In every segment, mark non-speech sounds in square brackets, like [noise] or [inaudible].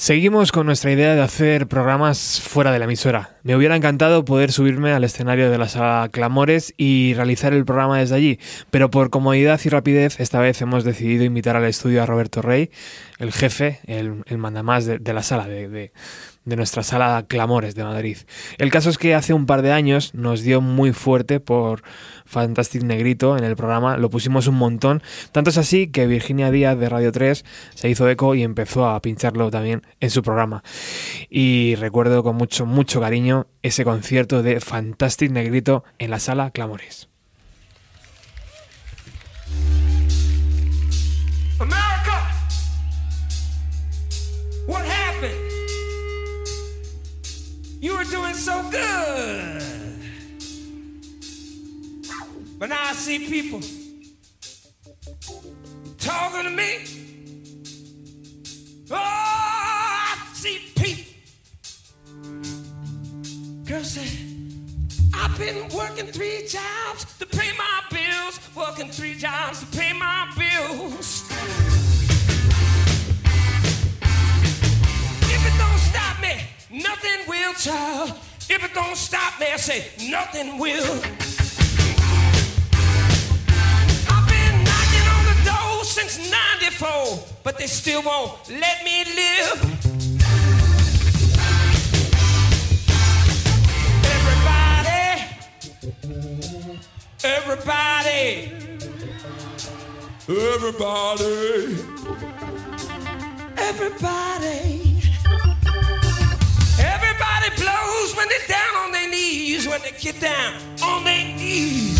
Seguimos con nuestra idea de hacer programas fuera de la emisora. Me hubiera encantado poder subirme al escenario de la sala Clamores y realizar el programa desde allí, pero por comodidad y rapidez esta vez hemos decidido invitar al estudio a Roberto Rey, el jefe, el, mandamás de, la sala, de, de nuestra sala Clamores de Madrid. El caso es que hace un par de años nos dio muy fuerte por Fantastic Negrito en el programa, lo pusimos un montón, tanto es así que Virginia Díaz de Radio 3 se hizo eco y empezó a pincharlo también en su programa. Y recuerdo con mucho, mucho cariño ese concierto de Fantastic Negrito en la sala Clamores. Doing so good. But now I see people talking to me. Oh, I see people. Girl say, I've been working three jobs to pay my bills, working three jobs to pay my bills. Nothing will, child. If it don't stop me, I say nothing will. I've been knocking on the door since 94, but they still won't let me live. Everybody, everybody, everybody, everybody. Everybody when they're down on their knees, when they get down on their knees.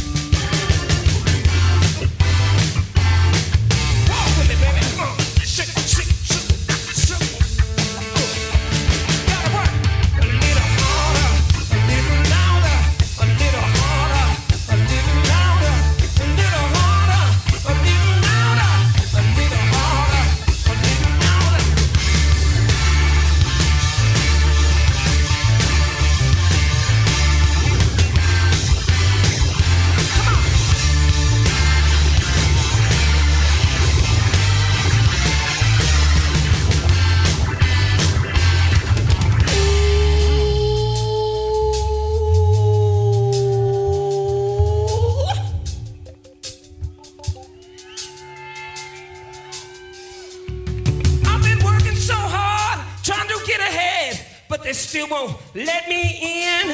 Let me in.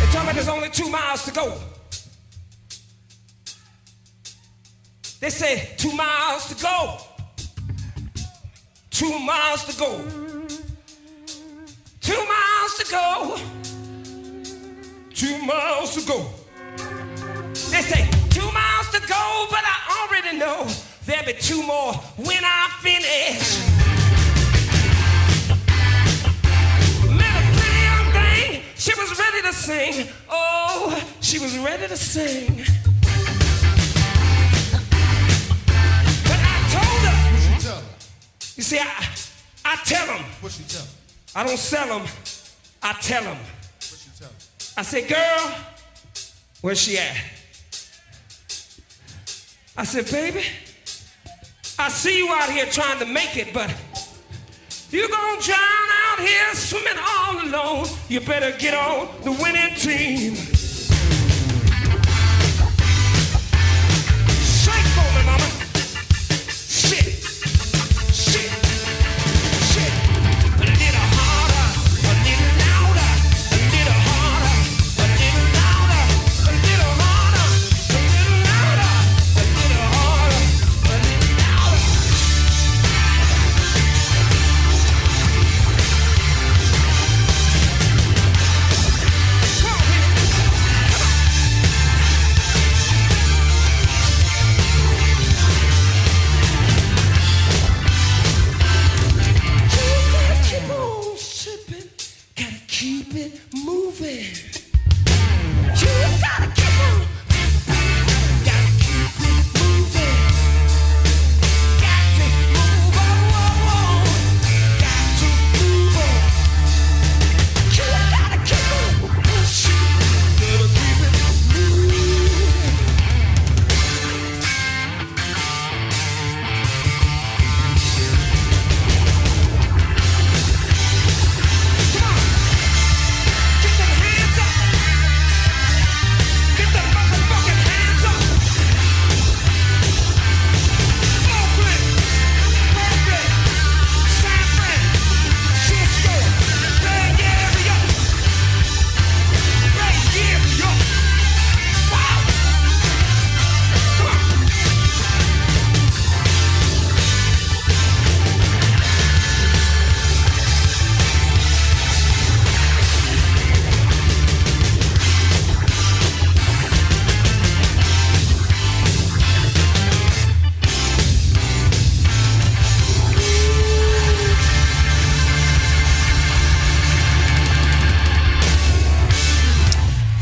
They tell me there's only two miles to go. They say two miles to go. Two miles to go. Two miles to go. Two miles to go. They say two miles to go, but I already know there'll be two more when I finish. She was ready to sing. Oh, she was ready to sing. But I told her, you tell her? you see, I, I tell them, What you tell her? I don't sell them, I tell them. What you tell her? I said, girl, where's she at? I said, baby, I see you out here trying to make it, but you're gonna drown out here swimming all alone. You better get on the winning team.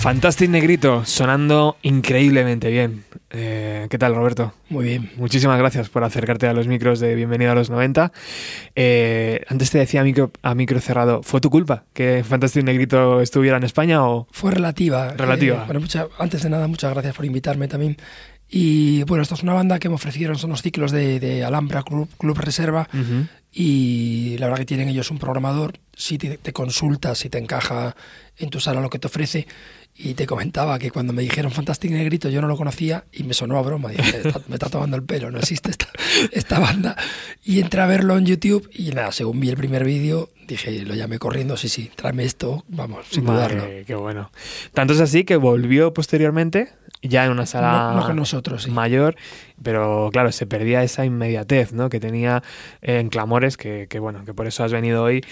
Fantastic Negrito, sonando increíblemente bien. Eh, ¿Qué tal, Roberto? Muy bien. Muchísimas gracias por acercarte a los micros de Bienvenido a los 90. Eh, antes te decía a micro, a micro cerrado, ¿fue tu culpa que Fantastic Negrito estuviera en España o...? Fue relativa. Relativa. Eh, bueno, antes de nada, muchas gracias por invitarme también. Y bueno, esta es una banda que me ofrecieron, son los ciclos de, Alhambra Club, Club Reserva. Y la verdad que tienen ellos un programador, si te, te consultas, si te encaja en tu sala lo que te ofrece y te comentaba que cuando me dijeron Fantastic Negrito yo no lo conocía y me sonó a broma. Dije, me está tomando el pelo, no existe esta, esta banda. Y entré a verlo en YouTube y nada, según vi el primer vídeo, dije, lo llamé corriendo, sí, sí, tráeme esto, vamos, sin dudarlo. Qué bueno. Tanto es así que volvió posteriormente, ya en una sala con nosotros, mayor, pero claro, se perdía esa inmediatez ¿no? que tenía en Clamores, que, que, bueno, que por eso has venido hoy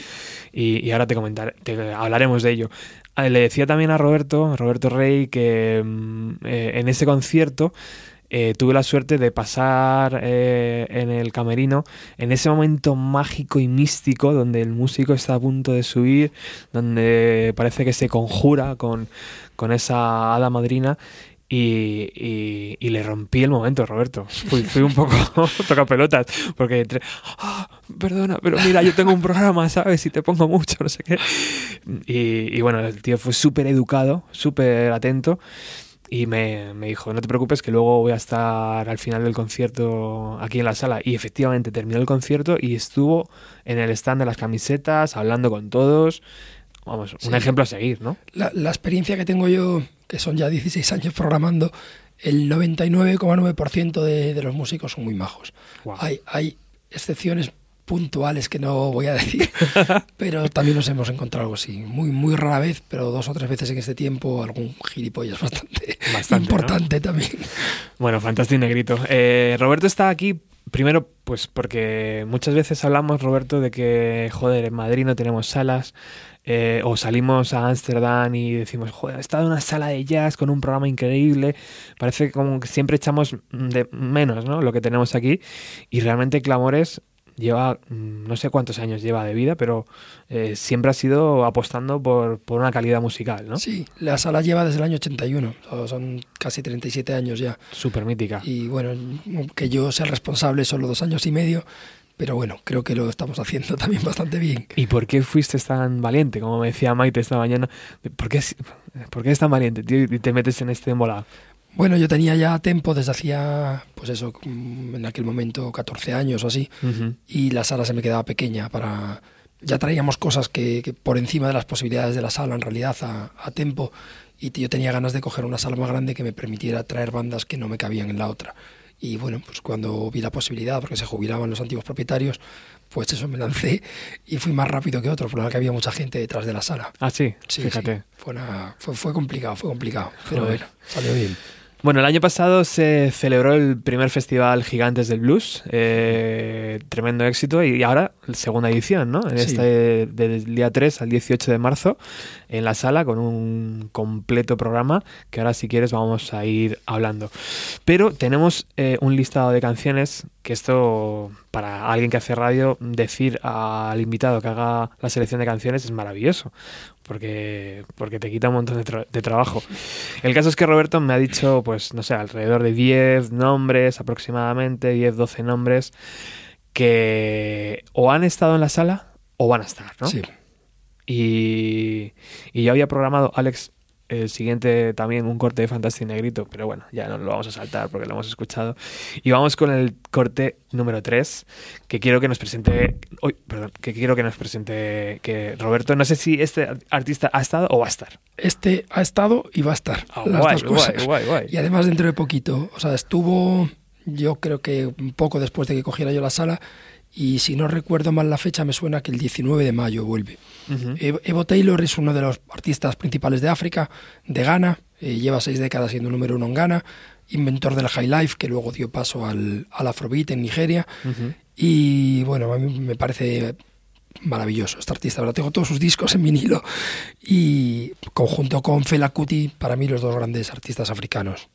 y, y ahora te comentaré, te hablaremos de ello. Ah, le decía también a Roberto, Roberto Rey, que mm, eh, en ese concierto eh, tuve la suerte de pasar eh, en el camerino en ese momento mágico y místico donde el músico está a punto de subir, donde parece que se conjura con, con esa hada madrina y, y, le rompí el momento, Roberto. Fui, fui un poco [laughs] toca pelotas, porque entre, ah, perdona, pero mira, yo tengo un programa, ¿sabes? Y te pongo mucho, no sé qué. Y, y bueno, el tío fue súper educado, súper atento. Y me, me, dijo, no te preocupes que luego voy a estar al final del concierto aquí en la sala. Y efectivamente terminó el concierto y estuvo en el stand de las camisetas, hablando con todos. Vamos, un ejemplo a seguir, ¿no? La, la experiencia que tengo yo que son ya 16 años programando, el 99,9% de, de, los músicos son muy majos. Hay, hay excepciones puntuales que no voy a decir, [laughs] pero también nos hemos encontrado algo así. Muy, muy rara vez, pero dos o tres veces en este tiempo, algún gilipollas bastante, bastante importante también. Bueno, fantástico, Negrito. Eh, Roberto está aquí Primero, pues porque muchas veces hablamos, Roberto, de que, joder, en Madrid no tenemos salas, eh, o salimos a Ámsterdam y decimos, joder, he estado en una sala de jazz con un programa increíble, parece como que siempre echamos de menos ¿no? lo que tenemos aquí, y realmente Clamores lleva, mm, no sé cuántos años lleva de vida, pero eh, siempre ha sido apostando por, por, una calidad musical, ¿no? Sí, la sala lleva desde el año 81, son casi 37 años ya. Súper mítica. Y bueno, que yo sea el responsable solo dos años y medio, pero bueno, creo que lo estamos haciendo [laughs] también bastante bien. ¿Y por qué fuiste tan valiente? Como me decía Maite esta mañana, ¿por qué, por qué eres tan valiente, tío, y te metes en este embolado? Bueno, yo tenía ya tiempo desde hacía, pues eso, mm, en aquel momento 14 años o así, y la sala se me quedaba pequeña para... Ya traíamos cosas que, por encima de las posibilidades de la sala en realidad a, a tiempo, y yo tenía ganas de coger una sala más grande que me permitiera traer bandas que no me cabían en la otra. Y bueno, pues cuando vi la posibilidad, porque se jubilaban los antiguos propietarios, pues eso me lancé y fui más rápido que otros, porque había mucha gente detrás de la sala. Ah, sí, fíjate. Fue, fue, fue, complicado, fue complicado, pero bueno, salió bien. Bueno, el año pasado se celebró el primer festival Gigantes del Blues, eh, tremendo éxito, y ahora segunda edición, ¿no? En este, del día 3 al 18 de marzo, en la sala, con un completo programa, que ahora si quieres vamos a ir hablando. Pero tenemos eh, un listado de canciones, que esto, para alguien que hace radio, decir al invitado que haga la selección de canciones es maravilloso porque, porque te quita un montón de, trabajo. El caso es que Roberto me ha dicho, pues, no sé, alrededor de 10 nombres aproximadamente, 10, 12 nombres, que o han estado en la sala o van a estar, ¿no? Sí. Y, y yo había programado, Alex, el siguiente también un corte de Fantasy Negrito, pero bueno, ya no lo vamos a saltar porque lo hemos escuchado. Y vamos con el corte número 3, que quiero que nos presente, perdón, que quiero que nos presente que Roberto, no sé si este artista ha estado o va a estar. Este ha estado y va a estar. Ah, las dos cosas. Y además dentro de poquito, o sea, estuvo yo creo que un poco después de que cogiera yo la sala y si no recuerdo mal la fecha me suena que el 19 de mayo vuelve. Evo Taylor es uno de los artistas principales de África, de Ghana, eh, lleva seis décadas siendo número uno en Ghana, inventor del high life que luego dio paso al, al afrobeat en Nigeria y bueno, a mí me parece maravilloso este artista. Ahora tengo todos sus discos en vinilo y conjunto con Fela Kuti, para mí los dos grandes artistas africanos.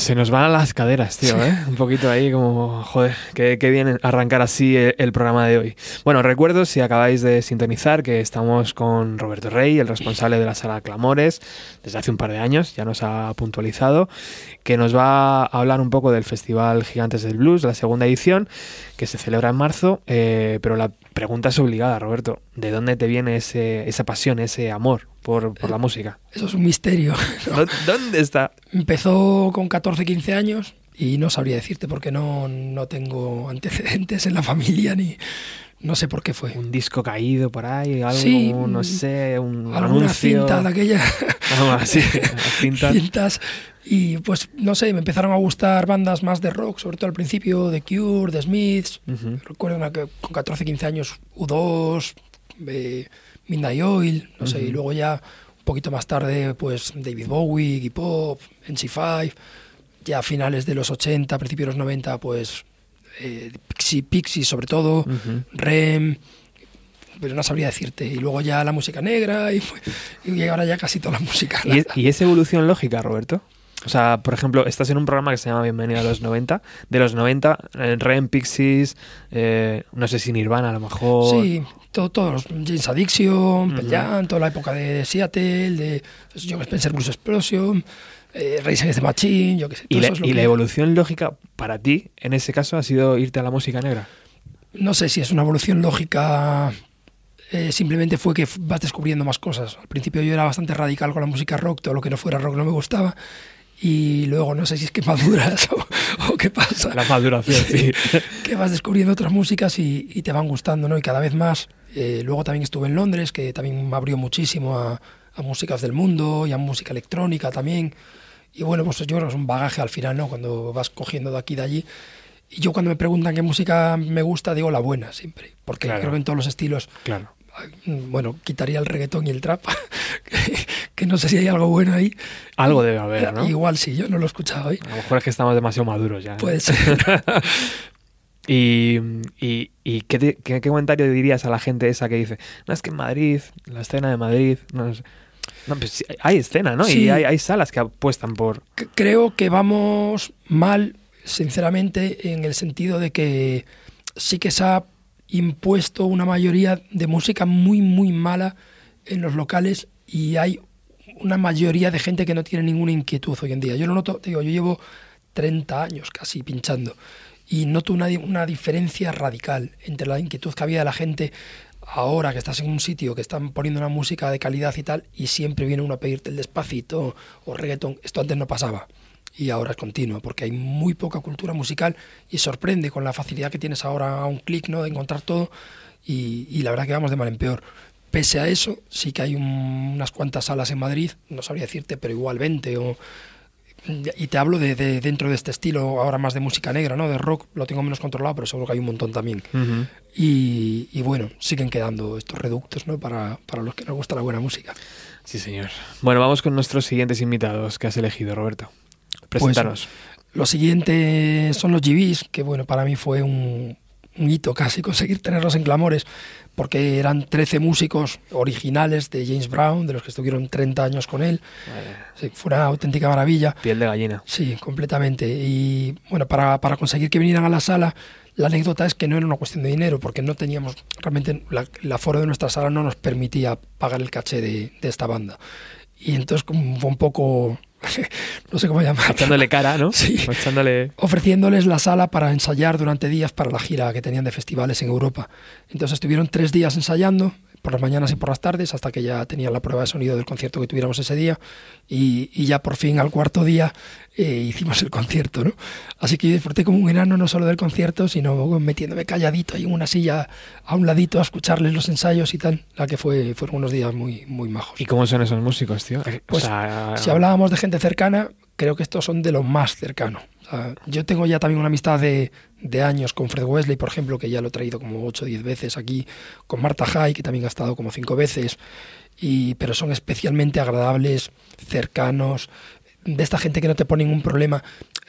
Se nos van a las caderas, tío, ¿eh? Un poquito ahí como, joder, qué, bien arrancar así el, programa de hoy. Bueno, recuerdo, si acabáis de sintonizar, que estamos con Roberto Rey, el responsable de la sala Clamores, desde hace un par de años, ya nos ha puntualizado, que nos va a hablar un poco del Festival Gigantes del Blues, la segunda edición, que se celebra en marzo, eh, pero la pregunta es obligada, Roberto. ¿De dónde te viene ese, esa pasión, ese amor por, la música? Eso es un misterio. [laughs] ¿Dónde está? Empezó con 14, 15 años y no sabría decirte porque no, no tengo antecedentes en la familia ni, no sé por qué fue. Un disco caído por ahí, algo, no sé, un alguna cinta de aquella. [laughs] así, [laughs] cintas. cintas. Y pues, no sé, me empezaron a gustar bandas más de rock, sobre todo al principio, The Cure, The Smiths. Recuerdo que con 14, 15 años, U2, eh, Midnight Oil, no sé, y luego ya un poquito más tarde, pues David Bowie, Iggy Pop, NC5. Ya a finales de los 80, principios de los 90, pues eh, Pixie, sobre todo, Rem, pero no sabría decirte. Y luego ya la música negra y, y ahora ya casi toda la música. ¿Y, es evolución lógica, Roberto? O sea, por ejemplo, estás en un programa que se llama Bienvenida a los 90. De los 90, eh, Rem, Pixies, eh, no sé si Nirvana a lo mejor. Sí, todos todo, James Addiction, uh toda la época de Seattle, de John Spencer Blues Explosion eh, de Machine, yo qué sé. ¿Y, la, evolución lógica para ti, en ese caso, ha sido irte a la música negra? No sé si es una evolución lógica. Eh, simplemente fue que vas descubriendo más cosas. Al principio yo era bastante radical con la música rock, todo lo que no fuera rock no me gustaba. Y luego no sé si es que [laughs] maduras o, qué pasa. La maduración, sí. [laughs] que vas descubriendo otras músicas y, te van gustando, ¿no? Y cada vez más. Eh, luego también estuve en Londres, que también me abrió muchísimo a, a músicas del mundo y a música electrónica también. Y bueno, pues yo creo que es un bagaje al final, ¿no? Cuando vas cogiendo de aquí y de allí. Y yo cuando me preguntan qué música me gusta, digo la buena siempre. Porque creo que en todos los estilos. Claro. Bueno, quitaría el reggaetón y el trap, [laughs] que, no sé si hay algo bueno ahí. Algo debe haber, ¿no? Igual sí, yo no lo he escuchado hoy. A lo mejor es que estamos demasiado maduros ya. Puede ser. [laughs] y, y, y ¿qué, qué, comentario dirías a la gente esa que dice, no es que en Madrid, la escena de Madrid, no sé no, pues hay escena, ¿no? Y hay, salas que apuestan por... Creo que vamos mal, sinceramente, en el sentido de que sí que se ha impuesto una mayoría de música muy, muy mala en los locales y hay una mayoría de gente que no tiene ninguna inquietud hoy en día. Yo lo noto, digo, yo llevo 30 años casi pinchando y noto una, una diferencia radical entre la inquietud que había de la gente ahora que estás en un sitio que están poniendo una música de calidad y tal, y siempre viene uno a pedirte el despacito o reggaeton, esto antes no pasaba. Y ahora es continuo, porque hay muy poca cultura musical y sorprende con la facilidad que tienes ahora a un clic ¿no? de encontrar todo. Y, la verdad que vamos de mal en peor. Pese a eso, sí que hay unas cuantas salas en Madrid, no sabría decirte, pero igual 20 o y te hablo de, dentro de este estilo, ahora más de música negra, ¿no? De rock, lo tengo menos controlado, pero seguro que hay un montón también. y, bueno, siguen quedando estos reductos, ¿no? Para, para, los que nos gusta la buena música. Sí, señor. Bueno, vamos con nuestros siguientes invitados que has elegido, Roberto. Pues, Preséntanos. los siguientes son los GBs, que bueno, para mí fue un hito casi conseguir tenerlos en Clamores, porque eran 13 músicos originales de James Brown, de los que estuvieron 30 años con él. fue una auténtica maravilla. Piel de gallina. Sí, completamente. Y bueno, para, para conseguir que vinieran a la sala, la anécdota es que no era una cuestión de dinero, porque no teníamos, realmente la, el aforo de nuestra sala no nos permitía pagar el caché de, de esta banda. Y entonces como fue un poco [laughs] no sé cómo llamar. Echándole cara, ¿no? [laughs] Sí. Ofreciéndoles la sala para ensayar durante días para la gira que tenían de festivales en Europa. Entonces estuvieron tres días ensayando, por las mañanas y por las tardes, hasta que ya tenían la prueba de sonido del concierto que tuviéramos ese día. Y, y ya por fin al cuarto día eh, hicimos el concierto, ¿no? Así que disfruté como un enano no solo del concierto, sino metiéndome calladito ahí en una silla a un ladito a escucharles los ensayos y tal. La que fue, fueron unos días muy, muy majos. ¿Y cómo son esos músicos, tío? Pues, si hablábamos de gente cercana, creo que estos son de lo más cercano. yo tengo ya también una amistad de, de, años con Fred Wesley, por ejemplo, que ya lo he traído como 8 o 10 veces aquí, con Marta Hay, que también ha estado como 5 veces, y, pero son especialmente agradables, cercanos, de esta gente que no te pone ningún problema.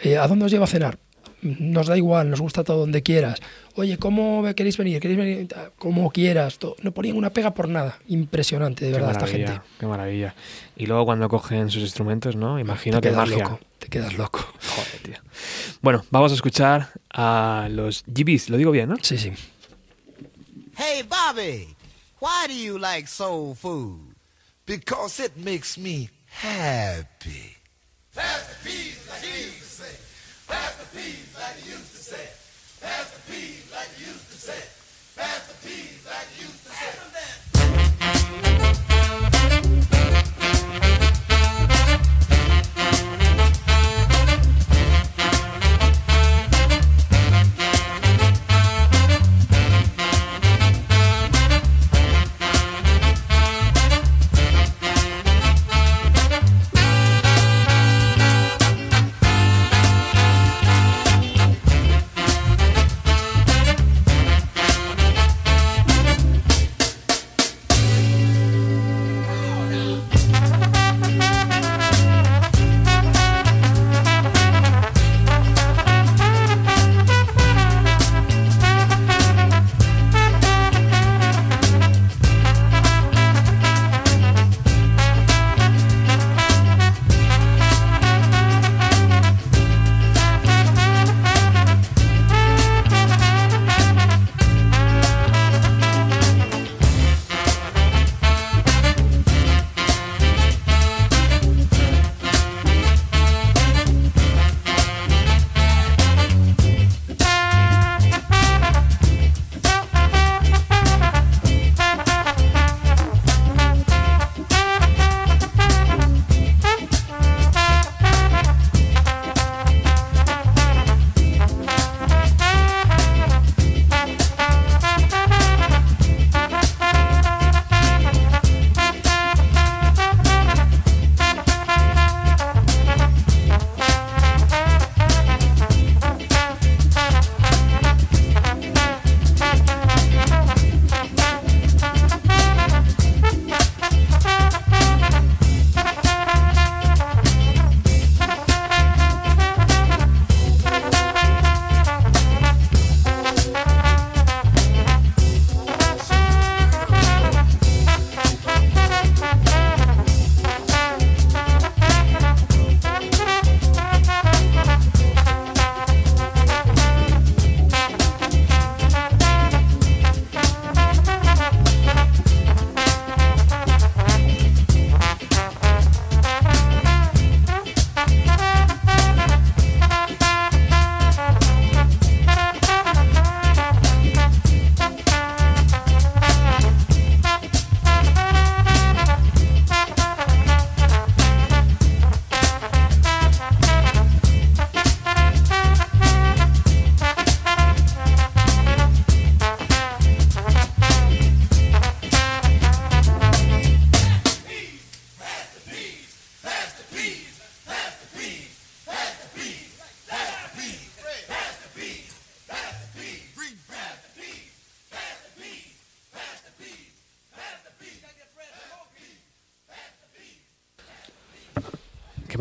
Eh, ¿A dónde os llevo a cenar? Nos da igual, nos gusta todo donde quieras. Oye, ¿cómo queréis venir? ¿Queréis venir? Como quieras. No ponían una pega por nada. Impresionante, de verdad, esta gente. Qué maravilla. Y luego cuando cogen sus instrumentos, ¿no? Imagino que magia. Loco, te quedas loco. tío. Bueno, vamos a escuchar a los GBs, lo digo bien, ¿no? Sí, sí. Hey, Bobby, why do you like soul food? Because it makes me happy. Pass the peas like you used to say. Pass the peas like you used to say. Pass the peas like you used to say. Pass the peas like you used to say.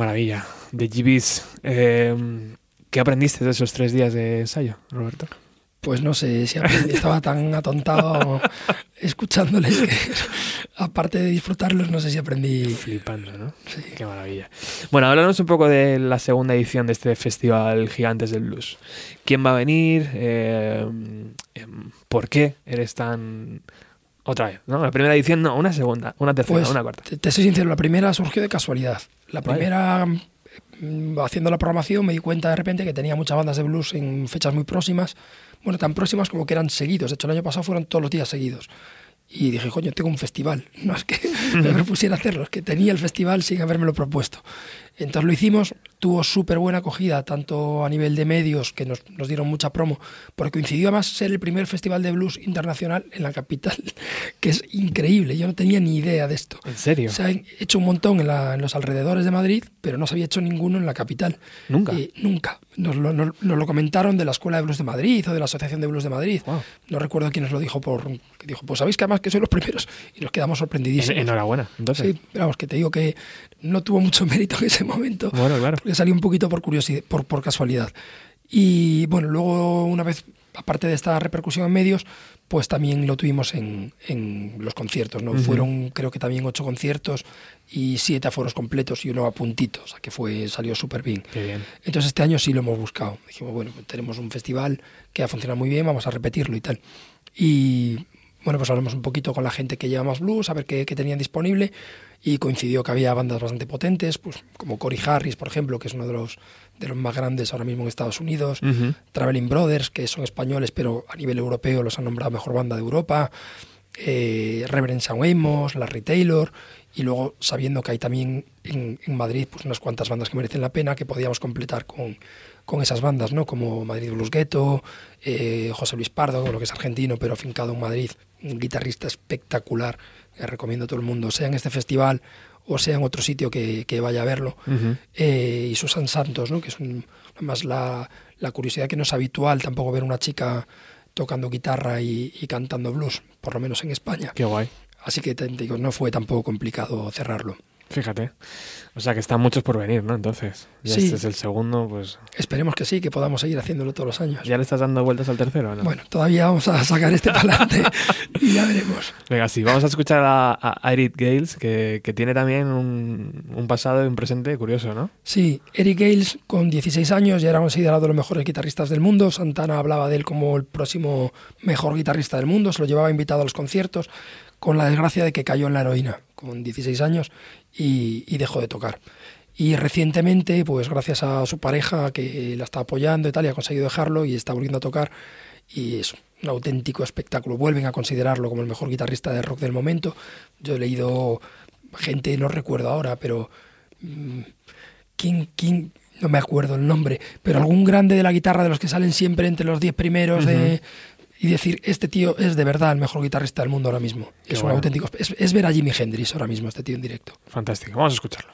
Maravilla. De GBs. Eh, ¿Qué aprendiste de esos tres días de ensayo, Roberto? Pues no sé, si aprendí, estaba tan atontado [laughs] escuchándoles que, aparte de disfrutarlos, no sé si aprendí. Flipando, ¿no? Sí. Qué maravilla. Bueno, háblanos un poco de la segunda edición de este festival Gigantes del Blues. ¿Quién va a venir? Eh, ¿Por qué eres tan otra vez, ¿no? La primera edición, no, una segunda, una tercera, pues, una cuarta. Te, te, soy sincero, la primera surgió de casualidad. La primera, vale. haciendo la programación, me di cuenta de repente que tenía muchas bandas de blues en fechas muy próximas. Bueno, tan próximas como que eran seguidos. De hecho, el año pasado fueron todos los días seguidos. Y dije, coño, tengo un festival. [laughs] No es que me [laughs] propusiera hacerlo, es que tenía el festival sin habérmelo propuesto. Entonces lo hicimos, tuvo súper buena acogida, tanto a nivel de medios, que nos, nos, dieron mucha promo, porque coincidió además ser el primer festival de blues internacional en la capital, [laughs] que es increíble, yo no tenía ni idea de esto. ¿En serio? Se han hecho un montón en, la, en los alrededores de Madrid, pero no se había hecho ninguno en la capital. ¿Nunca? Eh, nunca. Nos lo, nos, nos lo, comentaron de la Escuela de Blues de Madrid o de la Asociación de Blues de Madrid. Wow. No recuerdo quién nos lo dijo, por que dijo, pues sabéis que además que sois los primeros, y nos quedamos sorprendidísimos. En, enhorabuena, entonces. Sí, vamos, que te digo que no tuvo mucho [laughs] mérito en ese momento. Bueno, claro. Porque salió un poquito por curiosidad, por, por casualidad. Y bueno, luego una vez aparte de esta repercusión en medios, pues también lo tuvimos en, en los conciertos, ¿no? Fueron creo que también ocho conciertos y siete aforos completos y uno a puntitos, o sea que fue, salió súper bien. Bien. Entonces este año sí lo hemos buscado. Dijimos, bueno, tenemos un festival que ha funcionado muy bien, vamos a repetirlo y tal. Y bueno, pues hablamos un poquito con la gente que lleva más blues, a ver qué, qué tenían disponible. Y coincidió que había bandas bastante potentes, pues como Cory Harris, por ejemplo, que es uno de los, de los más grandes ahora mismo en Estados Unidos. Traveling Brothers, que son españoles, pero a nivel europeo los han nombrado mejor banda de Europa. Eh, Reverend Sam Amos, Larry Taylor. Y luego, sabiendo que hay también en, en Madrid pues unas cuantas bandas que merecen la pena, que podíamos completar con, con esas bandas, ¿no? Como Madrid Blues Ghetto, eh, José Luis Pardo, lo que es argentino, pero afincado en Madrid, un guitarrista espectacular, que recomiendo a todo el mundo, sea en este festival o sea en otro sitio que, que vaya a verlo. Eh, y Susan Santos, ¿no? que es un, además la, la curiosidad que no es habitual tampoco ver una chica tocando guitarra y, y cantando blues, por lo menos en España. Qué guay. Así que te digo, no fue tampoco complicado cerrarlo. Fíjate. O sea que están muchos por venir, ¿no? Entonces, ya Sí. este es el segundo, pues. Esperemos que sí, que podamos seguir haciéndolo todos los años. ¿Ya le estás dando vueltas al tercero? no? Bueno, todavía vamos a sacar este para adelante [laughs] y ya veremos. Venga, sí, vamos a escuchar a, a Eric Gales, que, que tiene también un, un pasado y un presente curioso, ¿no? Sí, Eric Gales con 16 años ya era considerado de los mejores guitarristas del mundo. Santana hablaba de él como el próximo mejor guitarrista del mundo, se lo llevaba invitado a los conciertos, con la desgracia de que cayó en la heroína con 16 años y, dejó de tocar. Y recientemente, pues gracias a su pareja que la está apoyando y tal, y ha conseguido dejarlo y está volviendo a tocar. Y es un auténtico espectáculo. Vuelven a considerarlo como el mejor guitarrista de rock del momento. Yo he leído gente, no recuerdo ahora, pero mm, ¿quién, quién? No me acuerdo el nombre, pero algún grande de la guitarra de los que salen siempre entre los 10 primeros de, y decir, este tío es de verdad el mejor guitarrista del mundo ahora mismo. Qué es bueno. un auténtico. Es, es ver a Jimi Hendrix ahora mismo, este tío en directo. Fantástico. Vamos a escucharlo.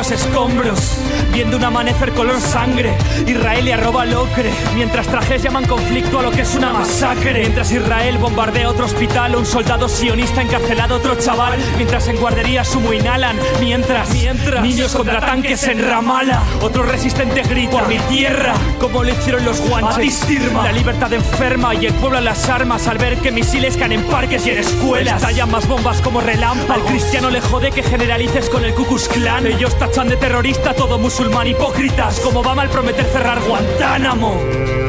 Los escombros, viendo un amanecer color sangre. Israel y arroba al ocre, mientras trajes llaman conflicto a lo que es una masacre. Mientras Israel bombardea otro hospital, un soldado sionista encarcelado otro chaval. Mientras en guarderías humo inhalan, mientras, mientras niños contra tanques en Ramala. Otro resistente grita por mi tierra, como lo hicieron los guanches. La libertad enferma y el pueblo a las armas al ver que misiles caen en parques y en escuelas. Estallan más bombas como relámpagos. Al cristiano le jode que generalices con el Ku Klux Klan. Ellos tachan de terrorista todo musulmán hipócritas, como Obama al prometer cerrar Guantánamo.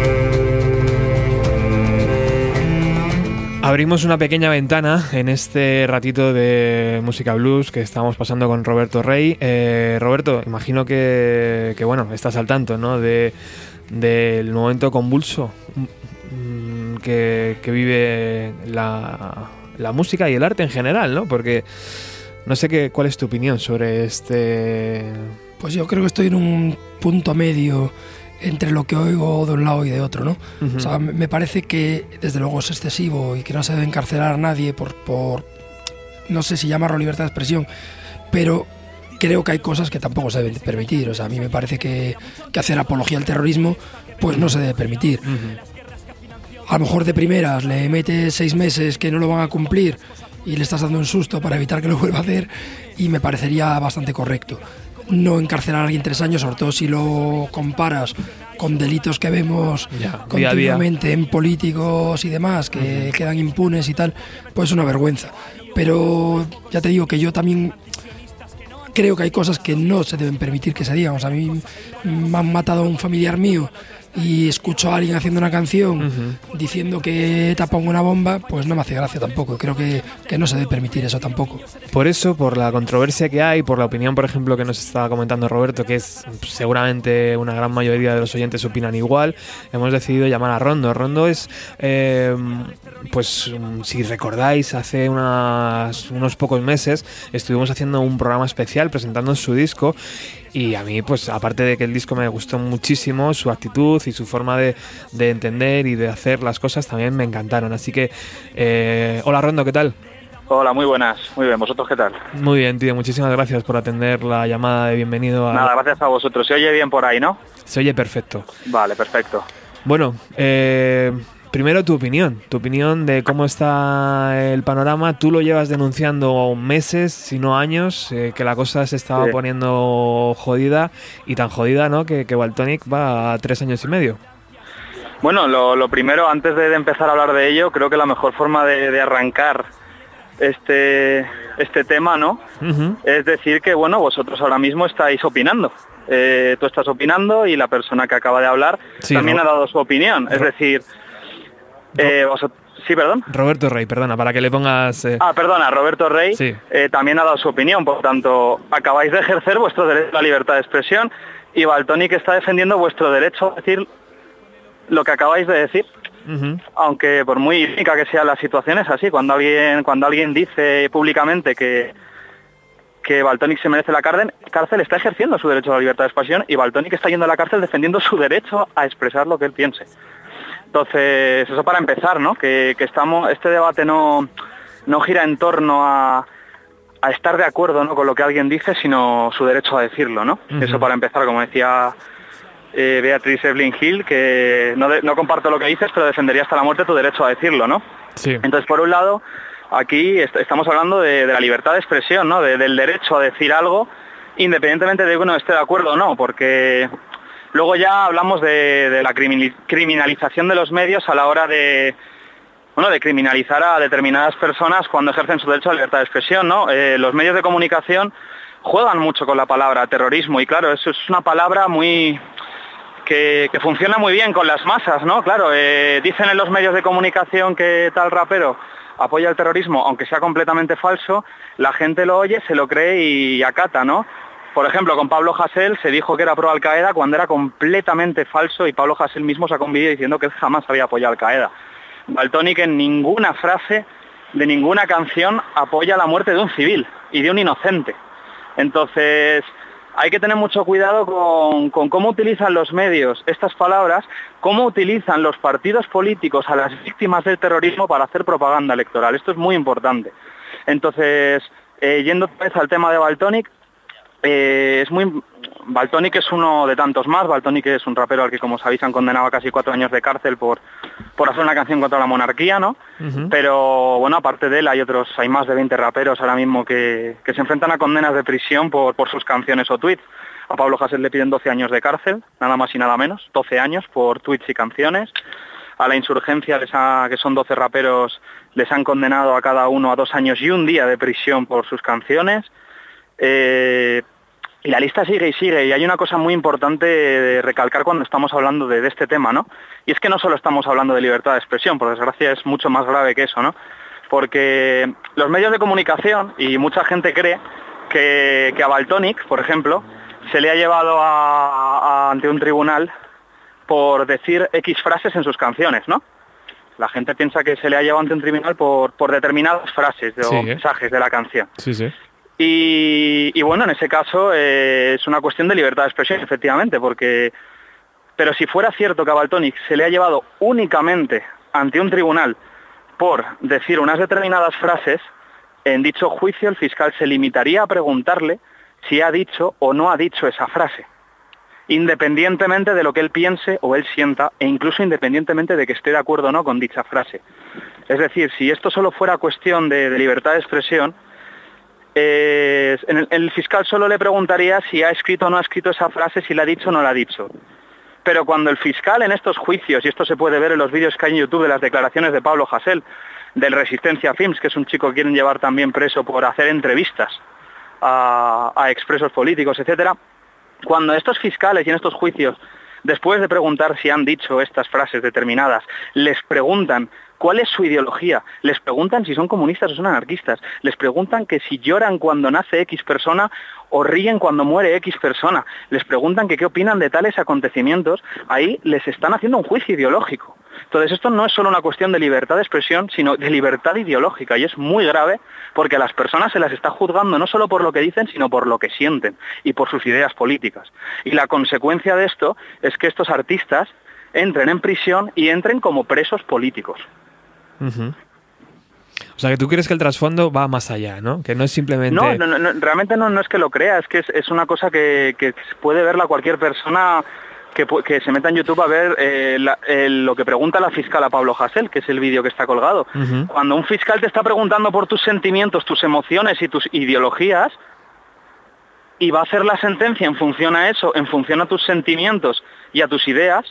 Abrimos una pequeña ventana en este ratito de música blues que estamos pasando con Roberto Rey. Eh, Roberto, imagino que, que, bueno, estás al tanto, ¿no? De, del momento convulso mm, que, que vive la, la música y el arte en general, ¿no? Porque no sé qué, cuál es tu opinión sobre este. Pues yo creo que estoy en un punto medio entre lo que oigo de un lado y de otro, ¿no? Ujú. O sea, me parece que desde luego es excesivo y que no se debe encarcelar a nadie por, por no sé si llamarlo libertad de expresión, pero creo que hay cosas que tampoco se deben permitir. O sea, a mí me parece que, que hacer apología al terrorismo, pues no se debe permitir. A lo mejor de primeras le metes seis meses que no lo van a cumplir y le estás dando un susto para evitar que lo vuelva a hacer y me parecería bastante correcto. No encarcelar a alguien tres años, sobre todo si lo comparas con delitos que vemos Ya, día a día. continuamente en políticos y demás que quedan impunes y tal, pues es una vergüenza. Pero ya te digo que yo también creo que hay cosas que no se deben permitir que se digan. O sea, a mí me han matado a un familiar mío y escucho a alguien haciendo una canción diciendo que ETA pongo una bomba, pues no me hace gracia tampoco. Creo que, que no se debe permitir eso tampoco. Por eso, por la controversia que hay, por la opinión, por ejemplo, que nos estaba comentando Roberto, que es seguramente una gran mayoría de los oyentes opinan igual, hemos decidido llamar a Rondo. Rondo es, eh, pues, si recordáis, hace unas- unos pocos meses estuvimos haciendo un programa especial presentando su disco. Y a mí, pues aparte de que el disco me gustó muchísimo, su actitud y su forma de, de entender y de hacer las cosas también me encantaron. Así que, eh, hola Rondo, ¿qué tal? Hola, muy buenas. Muy bien, ¿vosotros qué tal? Muy bien, tío. Muchísimas gracias por atender la llamada de bienvenido a... Nada, gracias a vosotros. Se oye bien por ahí, ¿no? Se oye perfecto. Vale, perfecto. Bueno, eh, primero tu opinión. Tu opinión de cómo está el panorama. Tú lo llevas denunciando meses, si no años, eh, que la cosa se estaba Sí. poniendo jodida y tan jodida, ¿no? Que, que va a tres años y medio. Bueno, lo, lo primero, antes de, empezar a hablar de ello, creo que la mejor forma de, de arrancar este, este tema, ¿no? Es decir que, bueno, vosotros ahora mismo estáis opinando. Eh, tú estás opinando y la persona que acaba de hablar Sí, también ha dado su opinión. Es decir, eh, sí, perdón. Roberto Rey, perdona, para que le pongas... eh, Ah, perdona, Roberto Rey Sí. eh, también ha dado su opinión, por tanto, acabáis de ejercer vuestro derecho a la libertad de expresión y Baltonic está defendiendo vuestro derecho a decir lo que acabáis de decir, aunque por muy única que sea la situación es así, cuando alguien, cuando alguien dice públicamente que que Baltonic se merece la cárcel, cárcel, está ejerciendo su derecho a la libertad de expresión y Baltonic está yendo a la cárcel defendiendo su derecho a expresar lo que él piense. Entonces, eso para empezar, ¿no? Que, que estamos, este debate no, no gira en torno a, a estar de acuerdo ¿no? con lo que alguien dice, sino su derecho a decirlo, ¿no? Eso para empezar, como decía eh, Beatriz Evelyn Hill, que no, de- no comparto lo que dices, pero defendería hasta la muerte tu derecho a decirlo, ¿no? Sí. Entonces, por un lado, aquí est- estamos hablando de, de la libertad de expresión, ¿no? De- del derecho a decir algo, independientemente de que uno esté de acuerdo o no, porque luego ya hablamos de, la criminalización de los medios a la hora de, bueno, de criminalizar a determinadas personas cuando ejercen su derecho a libertad de expresión, ¿no? Eh, los medios de comunicación juegan mucho con la palabra terrorismo y claro, eso es una palabra muy que, que funciona muy bien con las masas, ¿no? Claro, eh, dicen en los medios de comunicación que tal rapero apoya el terrorismo, aunque sea completamente falso, la gente lo oye, se lo cree y acata, ¿no? Por ejemplo, con Pablo Hasél se dijo que era pro Al Qaeda cuando era completamente falso y Pablo Hasél mismo sacó un vídeo diciendo que él jamás había apoyado Al Qaeda. Baltonic en ninguna frase de ninguna canción apoya la muerte de un civil y de un inocente. Entonces, hay que tener mucho cuidado con, con cómo utilizan los medios estas palabras, cómo utilizan los partidos políticos a las víctimas del terrorismo para hacer propaganda electoral. Esto es muy importante. Entonces, eh, yendo otra vez al tema de Baltonic, eh, es muy... Baltonic es uno de tantos más. Baltonic es un rapero al que, como sabéis, han condenado a casi cuatro años de cárcel por, por hacer una canción contra la monarquía, ¿no? Pero bueno, aparte de él hay otros, hay más de 20 raperos ahora mismo que, que se enfrentan a condenas de prisión por, por sus canciones o tweets. A Pablo Hasél le piden 12 años de cárcel, nada más y nada menos, 12 años por tweets y canciones. A la insurgencia, les ha- que son 12 raperos, les han condenado a cada uno a dos años y un día de prisión por sus canciones. Eh, y la lista sigue y sigue. Y hay una cosa muy importante de recalcar cuando estamos hablando de, de este tema, ¿no? Y es que no solo estamos hablando de libertad de expresión, por desgracia es mucho más grave que eso, ¿no? Porque los medios de comunicación, y mucha gente cree que, que a Baltonic, por ejemplo, se le ha llevado a- a- ante un tribunal por decir X frases en sus canciones, ¿no? La gente piensa que se le ha llevado ante un tribunal por, por determinadas frases de- Sí, o ¿eh? mensajes de la canción. Sí, sí. Y, bueno, en ese caso eh, es una cuestión de libertad de expresión, efectivamente, porque... Pero si fuera cierto que a Baltonic se le ha llevado únicamente ante un tribunal por decir unas determinadas frases, en dicho juicio el fiscal se limitaría a preguntarle si ha dicho o no ha dicho esa frase, independientemente de lo que él piense o él sienta, e incluso independientemente de que esté de acuerdo o no con dicha frase. Es decir, si esto solo fuera cuestión de libertad de expresión, eh, el, fiscal solo le preguntaría si ha escrito o no ha escrito esa frase, si la ha dicho o no la ha dicho. Pero cuando el fiscal en estos juicios, y esto se puede ver en los vídeos que hay en YouTube de las declaraciones de Pablo Hasél, del Resistencia Films, que es un chico que quieren llevar también preso por hacer entrevistas a, a expresos políticos, etcétera, cuando estos fiscales y en estos juicios, después de preguntar si han dicho estas frases determinadas, les preguntan cuál es su ideología, les preguntan si son comunistas o son anarquistas, les preguntan que si lloran cuando nace X persona o ríen cuando muere X persona, les preguntan que qué opinan de tales acontecimientos, ahí les están haciendo un juicio ideológico. Entonces esto no es solo una cuestión de libertad de expresión, sino de libertad ideológica y es muy grave porque a las personas se las está juzgando no solo por lo que dicen, sino por lo que sienten y por sus ideas políticas. Y la consecuencia de esto es que estos artistas entren en prisión y entren como presos políticos. O sea, que tú crees que el trasfondo va más allá, ¿no? Que no es simplemente... No, no, no, no, realmente no, no es que lo crea, es que es, es una cosa que, que puede verla cualquier persona que, se meta en YouTube a ver eh, la- lo que pregunta la fiscal a Pablo Hasél, que es el vídeo que está colgado. Cuando un fiscal te está preguntando por tus sentimientos, tus emociones y tus ideologías, y va a hacer la sentencia en función a eso, en función a tus sentimientos y a tus ideas,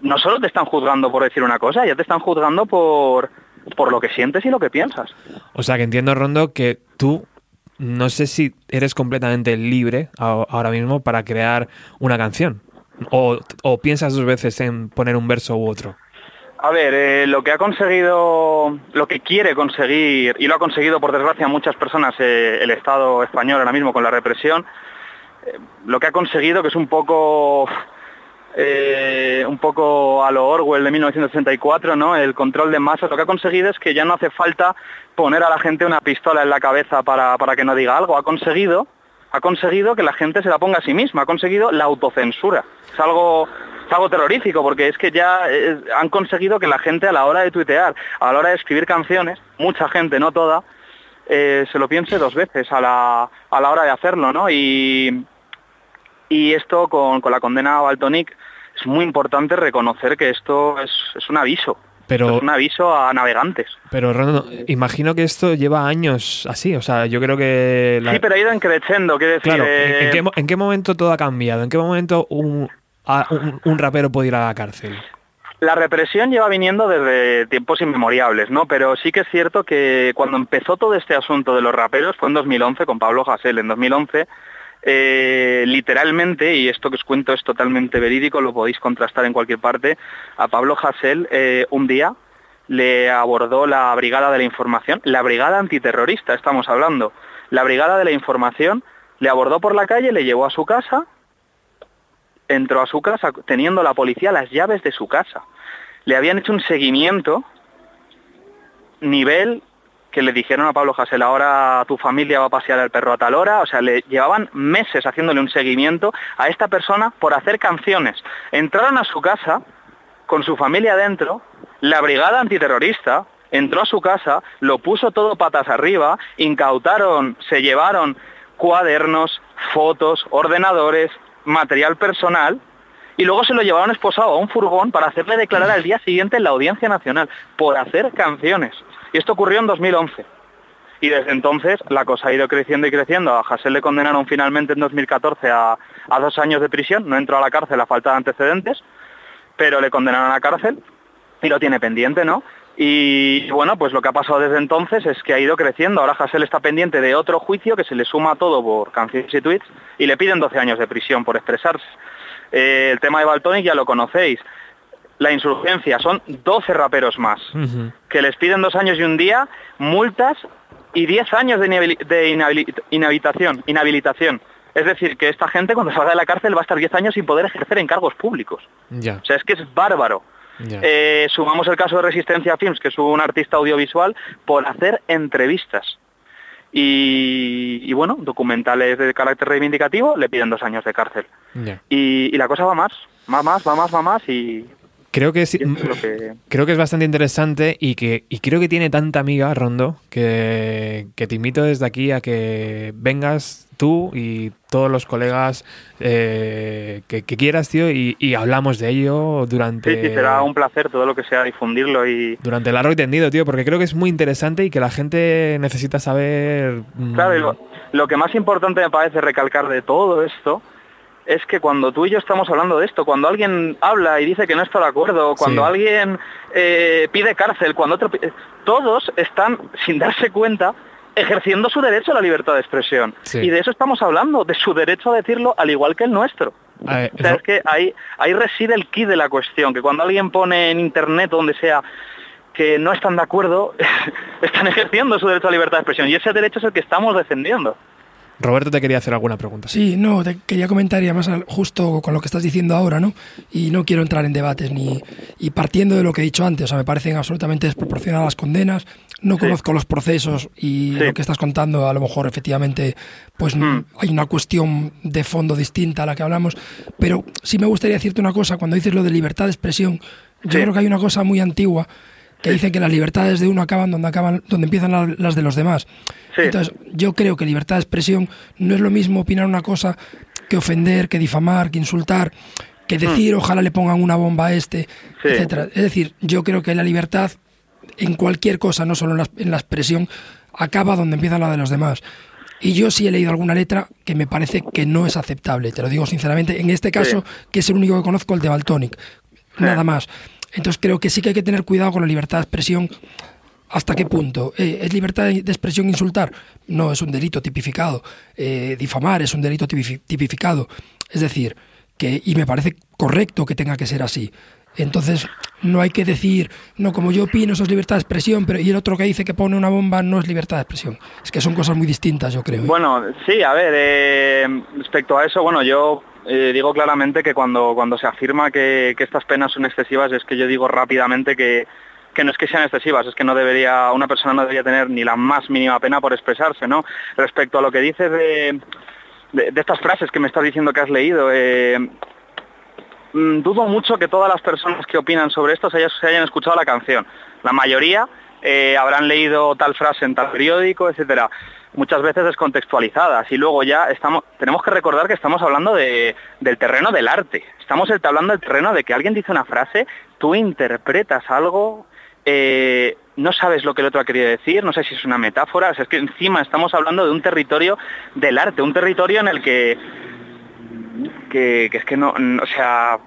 no solo te están juzgando por decir una cosa, ya te están juzgando por, por lo que sientes y lo que piensas. O sea, que entiendo, Rondo, que tú no sé si eres completamente libre ahora mismo para crear una canción. O, piensas dos veces en poner un verso u otro. A ver, eh, lo que ha conseguido, lo que quiere conseguir, y lo ha conseguido por desgracia muchas personas eh, el Estado español ahora mismo con la represión, eh, lo que ha conseguido que es un poco un poco a lo Orwell de 1964, ¿no? El control de masas, lo que ha conseguido es que ya no hace falta poner a la gente una pistola en la cabeza para, para que no diga algo. Ha conseguido, ha conseguido que la gente se la ponga a sí misma, ha conseguido la autocensura. Es algo, es algo terrorífico porque es que ya eh, han conseguido que la gente a la hora de tuitear, a la hora de escribir canciones, mucha gente, no toda, eh, se lo piense dos veces a la, a la hora de hacerlo, ¿no? Y, y esto con, con la condena a Baltonic es muy importante reconocer que esto es, es un aviso. Pero- Esto es un aviso a navegantes. Pero, Rondo, imagino que esto lleva años así. O sea, yo creo que... la- Sí, pero ha ido encreciendo, quiero decir... Claro, ¿en, eh, en qué, mo- en qué momento todo ha cambiado? ¿En qué momento un, a- un, un rapero puede ir a la cárcel? La represión lleva viniendo desde tiempos inmemoriales, ¿no? Pero sí que es cierto que cuando empezó todo este asunto de los raperos fue en 2011 con Pablo Hasél. En 2011, eh, literalmente, y esto que os cuento es totalmente verídico, lo podéis contrastar en cualquier parte, a Pablo Hasél eh, un día le abordó la Brigada de la Información, la Brigada Antiterrorista estamos hablando, la Brigada de la Información le abordó por la calle, le llevó a su casa, entró a su casa teniendo la policía las llaves de su casa. Le habían hecho un seguimiento nivel que le dijeron a Pablo Hasél, ahora tu familia va a pasear al perro a tal hora, o sea, le llevaban meses haciéndole un seguimiento a esta persona por hacer canciones. Entraron a su casa con su familia dentro, la brigada antiterrorista entró a su casa, lo puso todo patas arriba, incautaron, se llevaron cuadernos, fotos, ordenadores, material personal, y luego se lo llevaron esposado a un furgón para hacerle declarar al día siguiente en la Audiencia Nacional por hacer canciones. Y esto ocurrió en 2011. Y desde entonces la cosa ha ido creciendo y creciendo. A Hassel le condenaron finalmente en 2014 a, a dos años de prisión. No entró a la cárcel a falta de antecedentes, pero le condenaron a la cárcel y lo tiene pendiente, ¿no? Y bueno, pues lo que ha pasado desde entonces es que ha ido creciendo. Ahora Hassel está pendiente de otro juicio que se le suma todo por canciones y tweets y le piden 12 años de prisión por expresarse. Eh, el tema de Baltonic ya lo conocéis. La insurgencia son 12 raperos más que les piden dos años y un día, multas y 10 años de, inhabili- de inhabili- inhabilitación, inhabilitación. Es decir, que esta gente cuando salga de la cárcel va a estar 10 años sin poder ejercer en cargos públicos. Ya, O sea, es que es bárbaro. Eh, sumamos el caso de Resistencia Films, que es un artista audiovisual, por hacer entrevistas. Y, y bueno, documentales de carácter reivindicativo, le piden dos años de cárcel. Y, y la cosa va más, va más, va más, va más y, Creo que es que... Creo que es bastante interesante y que y creo que tiene tanta amiga, Rondo, que, que te invito desde aquí a que vengas tú y todos los colegas eh, que, que quieras, tío, y, y hablamos de ello durante, Sí, sí, será un placer todo lo que sea difundirlo y, durante largo y tendido, tío, porque creo que es muy interesante y que la gente necesita saber... mm, Claro, lo que más importante me parece recalcar de todo esto es que cuando tú y yo estamos hablando de esto, cuando alguien habla y dice que no está de acuerdo, cuando Sí. alguien eh, pide cárcel, cuando otro... pi- todos están, [laughs] sin darse cuenta, ejerciendo su derecho a la libertad de expresión. Sí. Y de eso estamos hablando, de su derecho a decirlo al igual que el nuestro. eh, O sea, es que ahí, ahí reside el key de la cuestión, que cuando alguien pone en internet o donde sea que no están de acuerdo, [laughs] están ejerciendo su derecho a la libertad de expresión. Y ese derecho es el que estamos defendiendo. Roberto te quería hacer alguna pregunta. Sí, no, te quería comentar y además al- justo con lo que estás diciendo ahora, ¿no? Y no quiero entrar en debates ni y partiendo de lo que he dicho antes, o sea, me parecen absolutamente desproporcionadas las condenas. No conozco los procesos y Sí. lo que estás contando, a lo mejor efectivamente, pues Mm. hay una cuestión de fondo distinta a la que hablamos. Pero sí me gustaría decirte una cosa, cuando dices lo de libertad de expresión, yo Sí. creo que hay una cosa muy antigua que dice que las libertades de uno acaban donde acaban, donde empiezan la- las de los demás. Sí. Entonces, yo creo que libertad de expresión no es lo mismo opinar una cosa que ofender, que difamar, que insultar, que decir ojalá le pongan una bomba a este, Hmm. Sí. etcétera. Es decir, yo creo que la libertad en cualquier cosa, no solo en la, en la expresión, acaba donde empieza la de los demás. Y yo sí he leído alguna letra que me parece que no es aceptable, te lo digo sinceramente. En este caso, que es el único que conozco, el de Baltonic. Nada más. Entonces creo que sí que hay que tener cuidado con la libertad de expresión. ¿Hasta qué punto? Eh, ¿Es libertad de expresión insultar? No, es un delito tipificado. Eh, difamar es un delito tipifi- tipificado. Es decir, que, y me parece correcto que tenga que ser así. Entonces, no hay que decir, no, como yo opino, eso es libertad de expresión, pero y el otro que dice que pone una bomba no es libertad de expresión. Es que son cosas muy distintas, yo creo. ¿eh? Bueno, sí, a ver, eh, respecto a eso, bueno, yo eh, digo claramente que cuando, cuando se afirma que, que estas penas son excesivas, es que yo digo rápidamente que, que no es que sean excesivas, es que no debería, una persona no debería tener ni la más mínima pena por expresarse, ¿no? Respecto a lo que dices de, de, estas frases que me estás diciendo que has leído, eh, mm, dudo mucho que todas las personas que opinan sobre esto se, haya- se hayan escuchado la canción. La mayoría eh, habrán leído tal frase en tal periódico, etcétera, muchas veces descontextualizadas. Y luego ya estamos, tenemos que recordar que estamos hablando de- del terreno del arte. Estamos hablando del terreno de que alguien dice una frase, tú interpretas algo, eh, no sabes lo que el otro ha querido decir, no sé si es una metáfora, o sea, es que encima estamos hablando de un territorio del arte, un territorio en el que que, que es que no, no, o sea,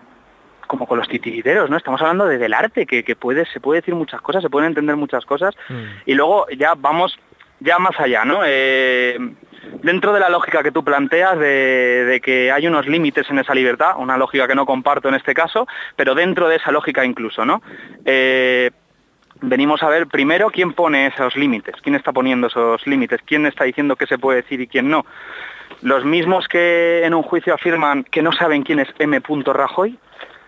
como con los titiriteros, ¿no? Estamos hablando de, del arte, que, que puede, se puede decir muchas cosas, se pueden entender muchas cosas, Mm. y luego ya vamos ya más allá, ¿no? Eh, dentro de la lógica que tú planteas de, que hay unos límites en esa libertad, una lógica que no comparto en este caso, pero dentro de esa lógica incluso, ¿no? Eh, venimos a ver primero quién pone esos límites, quién está poniendo esos límites, quién está diciendo qué se puede decir y quién no. Los mismos que en un juicio afirman que no saben quién es M. Rajoy,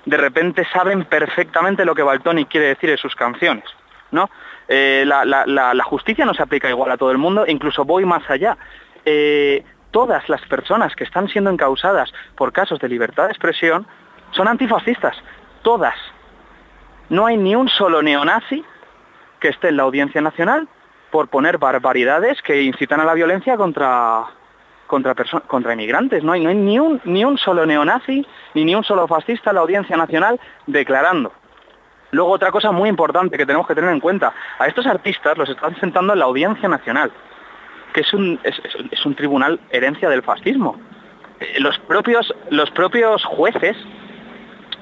de repente saben perfectamente lo que Baltoni quiere decir en sus canciones, ¿no? Eh, la, justicia no se aplica igual a todo el mundo, incluso voy más allá. Eh, todas las personas que están siendo encausadas por casos de libertad de expresión son antifascistas, todas. No hay ni un solo neonazi que esté en la Audiencia Nacional por poner barbaridades que incitan a la violencia contra, contra inmigrantes. No hay, no hay ni, un, ni un solo neonazi ni ni un solo fascista en la Audiencia Nacional declarando. Luego otra cosa muy importante que tenemos que tener en cuenta, a estos artistas los están sentando en la Audiencia Nacional, que es un, es, un tribunal herencia del fascismo. Eh, Los propios, los propios jueces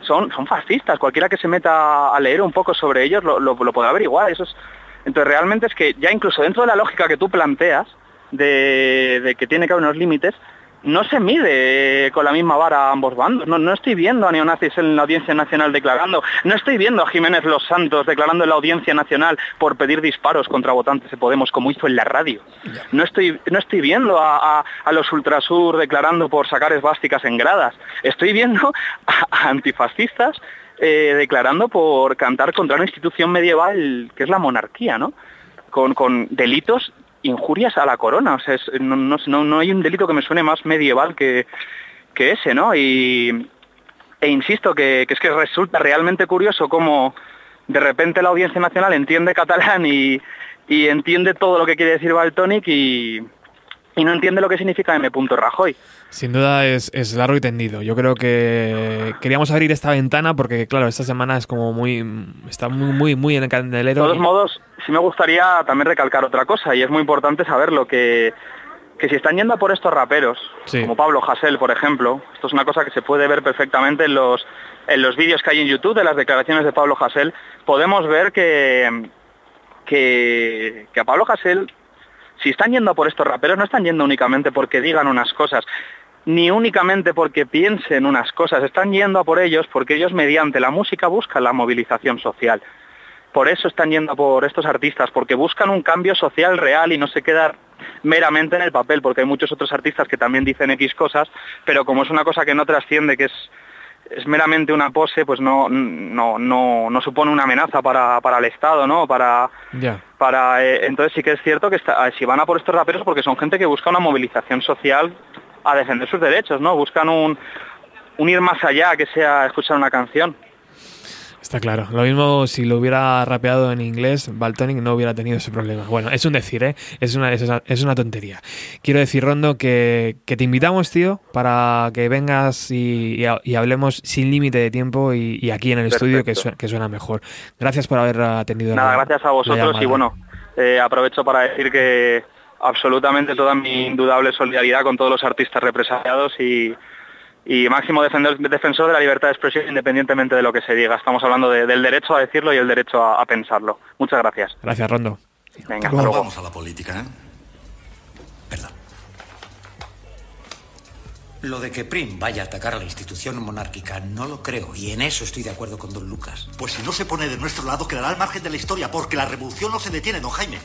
son, son fascistas, cualquiera que se meta a leer un poco sobre ellos lo, lo- lo podrá averiguar. Entonces realmente es que ya incluso dentro de la lógica que tú planteas, de, de que tiene que haber unos límites, no se mide con la misma vara a ambos bandos. No, no estoy viendo a neonazis en la Audiencia Nacional declarando, no estoy viendo a Jiménez Los Santos declarando en la Audiencia Nacional por pedir disparos contra votantes de Podemos, como hizo en la radio. No estoy, no estoy viendo a, a- a los ultrasur declarando por sacar esvásticas en gradas. Estoy viendo a, a antifascistas eh, declarando por cantar contra una institución medieval que es la monarquía, ¿no? Con, con delitos injurias a la corona. O sea, es- no, no- no- no hay un delito que me suene más medieval que, que ese, ¿no? Y, e insisto que, que es que resulta realmente curioso cómo de repente la Audiencia Nacional entiende catalán y, y entiende todo lo que quiere decir Baltonic y, y no entiende lo que significa M. Rajoy. Sin duda es, es largo y tendido. Yo creo que queríamos abrir esta ventana porque, claro, esta semana es como muy. Está muy, muy, muy en el De candelero. todos y- modos, sí me gustaría también recalcar otra cosa, y es muy importante saberlo, que, que si están yendo por estos raperos, Sí. como Pablo Hasél, por ejemplo, esto es una cosa que se puede ver perfectamente en los, en los vídeos que hay en YouTube de las declaraciones de Pablo Hasél, podemos ver que, que, que a Pablo Hasél, si están yendo por estos raperos, no están yendo únicamente porque digan unas cosas, ni únicamente porque piensen unas cosas, están yendo a por ellos porque ellos mediante la música buscan la movilización social. Por eso están yendo por estos artistas, porque buscan un cambio social real y no se quedar meramente en el papel, porque hay muchos otros artistas que también dicen X cosas, pero como es una cosa que no trasciende, que es, es meramente una pose, pues no, no, no, no supone una amenaza para, para el Estado, ¿no? Para, para eh, entonces sí que es cierto que está- si van a por estos raperos porque son gente que busca una movilización social a defender sus derechos, ¿no? Buscan un, un ir más allá que sea escuchar una canción. Está claro. Lo mismo si lo hubiera rapeado en inglés, Baltonic no hubiera tenido ese problema. Bueno, es un decir, ¿eh? Es una, es una, es una tontería. Quiero decir, Rondo, que, que te invitamos, tío, para que vengas y, y ha- y hablemos sin límite de tiempo y, y aquí en el estudio que, suena, que suena mejor. Gracias por haber atendido. Nada, la- gracias a vosotros y bueno, eh, aprovecho para decir que absolutamente toda mi indudable solidaridad con todos los artistas represaliados y, y máximo defender- defensor de la libertad de expresión independientemente de lo que se diga. Estamos hablando de- del derecho a decirlo y el derecho a, a pensarlo. Muchas gracias. Gracias, Rondo. Venga, hasta luego. luego. Vamos a la política, ¿eh? Perdón. Lo de que Prim vaya a atacar a la institución monárquica no lo creo, y en eso estoy de acuerdo con don Lucas. Pues si no se pone de nuestro lado, quedará al margen de la historia, porque la revolución no se detiene, don Jaime.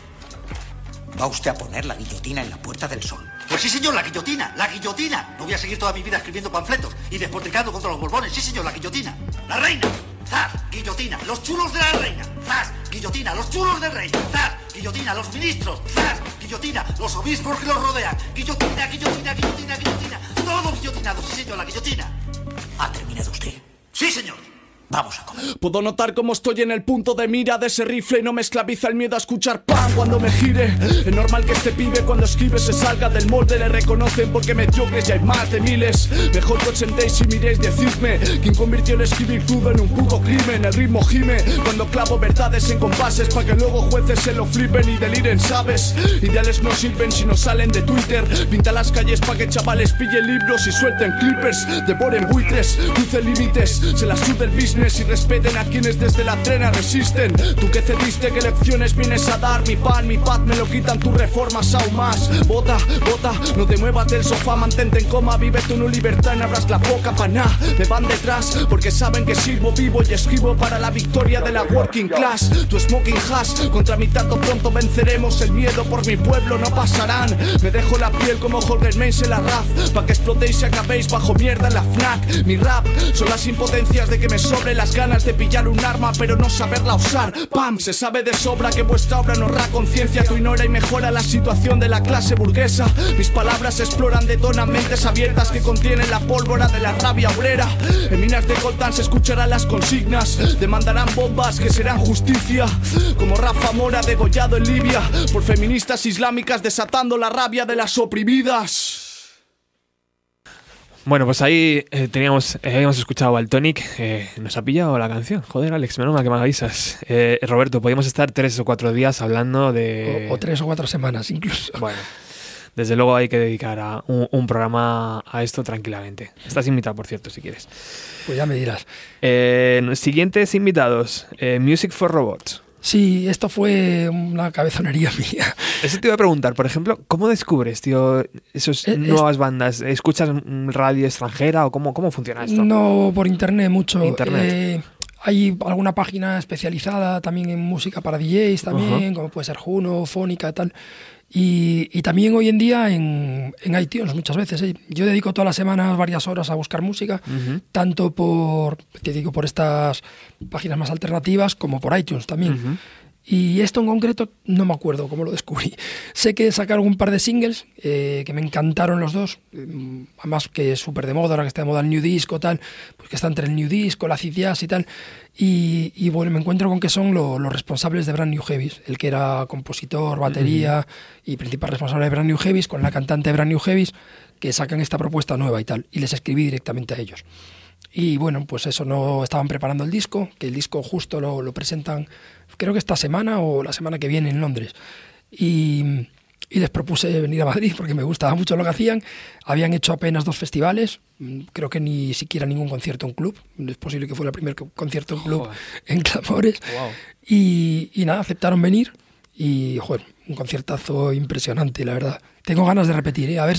¿Va usted a poner la guillotina en la Puerta del Sol? Pues sí, señor, la guillotina, la guillotina. No voy a seguir toda mi vida escribiendo panfletos y despotricando contra los borbones. Sí, señor, la guillotina. La reina. ¡Zas! Guillotina. Los chulos de la reina. ¡Zas! Guillotina. Los chulos del rey. ¡Zas! Guillotina. Los ministros. ¡Zas! Guillotina. Los obispos que los rodean. Guillotina, guillotina, guillotina, guillotina. Todos guillotinados. Sí, señor, la guillotina. ¿Ha terminado usted? Sí, señor. Vamos a comer. Puedo notar cómo estoy en el punto de mira de ese rifle no me esclaviza el miedo a escuchar pan cuando me gire. Es normal que este pibe cuando escribe se salga del molde, le reconocen porque mediocres y hay más de miles. Mejor que sentéis y miréis, decidme quién convirtió el escribir crudo en un puto crimen. El ritmo gime cuando clavo verdades en compases para que luego jueces se lo flipen y deliren, ¿sabes? Ideales no sirven si no salen de Twitter. Pinta las calles para que chavales pillen libros y suelten clippers, devoren buitres, crucen límites, se las sude el business y respeten a quienes desde la trena resisten. Tú que cediste, ¿qué lecciones vienes a dar? Mi pan, mi paz, me lo quitan tus reformas aún más. Vota, vota, no te muevas del sofá, mantente en coma, vive tu no libertad no abras la boca pa' nada. Me van detrás porque saben que sirvo vivo y escribo para la victoria de la working class. Tu smoking hash, contra mi tanto pronto venceremos el miedo por mi pueblo, no pasarán. Me dejo la piel como Holger Mensch en la RAF, pa' que explotéis y acabéis bajo mierda en la FNAC. Mi rap son las impotencias de que me sobre las ganas de pillar un arma pero no saberla usar. Pam, se sabe de sobra que vuestra obra no honra conciencia, tu ignora y mejora la situación de la clase burguesa. Mis palabras exploran, detonan mentes abiertas que contienen la pólvora de la rabia obrera. En minas de coltán se escucharán las consignas, demandarán bombas que serán justicia. Como Rafa Mora degollado en Libia por feministas islámicas desatando la rabia de las oprimidas. Bueno, pues ahí eh, teníamos, eh, habíamos escuchado al Tonic. eh, nos ha pillado la canción. Joder, Alex, menos mal que me avisas. Eh, Roberto, podríamos estar tres o cuatro días hablando de. O, o tres o cuatro semanas incluso. Bueno, desde luego hay que dedicar a un, un programa a esto tranquilamente. Estás invitado, por cierto, si quieres. Pues ya me dirás. Eh, siguientes invitados: Music for Robots. Sí, esto fue una cabezonería [laughs] mía. Eso te iba a preguntar, por ejemplo, ¿cómo descubres, tío, esas Eh, es- nuevas bandas? ¿Escuchas radio extranjera o cómo, cómo funciona esto? No por internet mucho. Internet. Eh, hay alguna página especializada también en música para DJs también, como puede ser Juno, Fónica, tal. Y, y también hoy en día en, en iTunes muchas veces. ¿eh? Yo dedico todas las semanas varias horas a buscar música, tanto por, te digo, por estas páginas más alternativas como por iTunes también. Y esto en concreto no me acuerdo cómo lo descubrí. [laughs] Sé que sacaron un par de singles eh, que me encantaron los dos. Mm, Además que es súper de moda, ahora que está de moda el New Disco, tal, pues que está entre el New Disco, la jazz y tal. Y, y bueno, me encuentro con que son lo- los responsables de Brand New Heavies, el que era compositor, batería y principal responsable de Brand New Heavies, con la cantante de Brand New Heavies, que sacan esta propuesta nueva y tal. Y les escribí directamente a ellos. Y bueno, pues eso, no estaban preparando el disco, que el disco justo lo, lo presentan, creo que esta semana o la semana que viene en Londres. Y, y les propuse venir a Madrid porque me gustaba mucho lo que hacían. Habían hecho apenas dos festivales, mm, creo que ni siquiera ningún concierto en club. Es posible que fuera el primer co- concierto en club Joder. en Clamores. Wow. Y, y nada, aceptaron venir y, joder, un conciertazo impresionante, la verdad. Tengo ganas de repetir, ¿eh? A ver,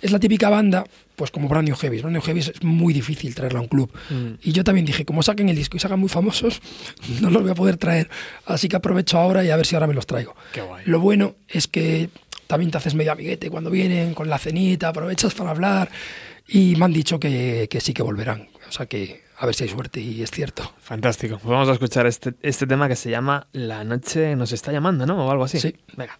es la típica banda, pues como Brand New Heavies. Brand New Heavies es muy difícil traerla a un club. Mm. Y yo también dije, como saquen el disco y se hagan muy famosos, [laughs] no los voy a poder traer. Así que aprovecho ahora y a ver si ahora me los traigo. Qué guay. Lo bueno es que también te haces medio amiguete cuando vienen, con la cenita, aprovechas para hablar. Y me han dicho que, que sí que volverán. O sea que a ver si hay suerte y es cierto. Fantástico. Pues vamos a escuchar este, este tema que se llama La noche nos está llamando, ¿no? O algo así. Sí. Venga.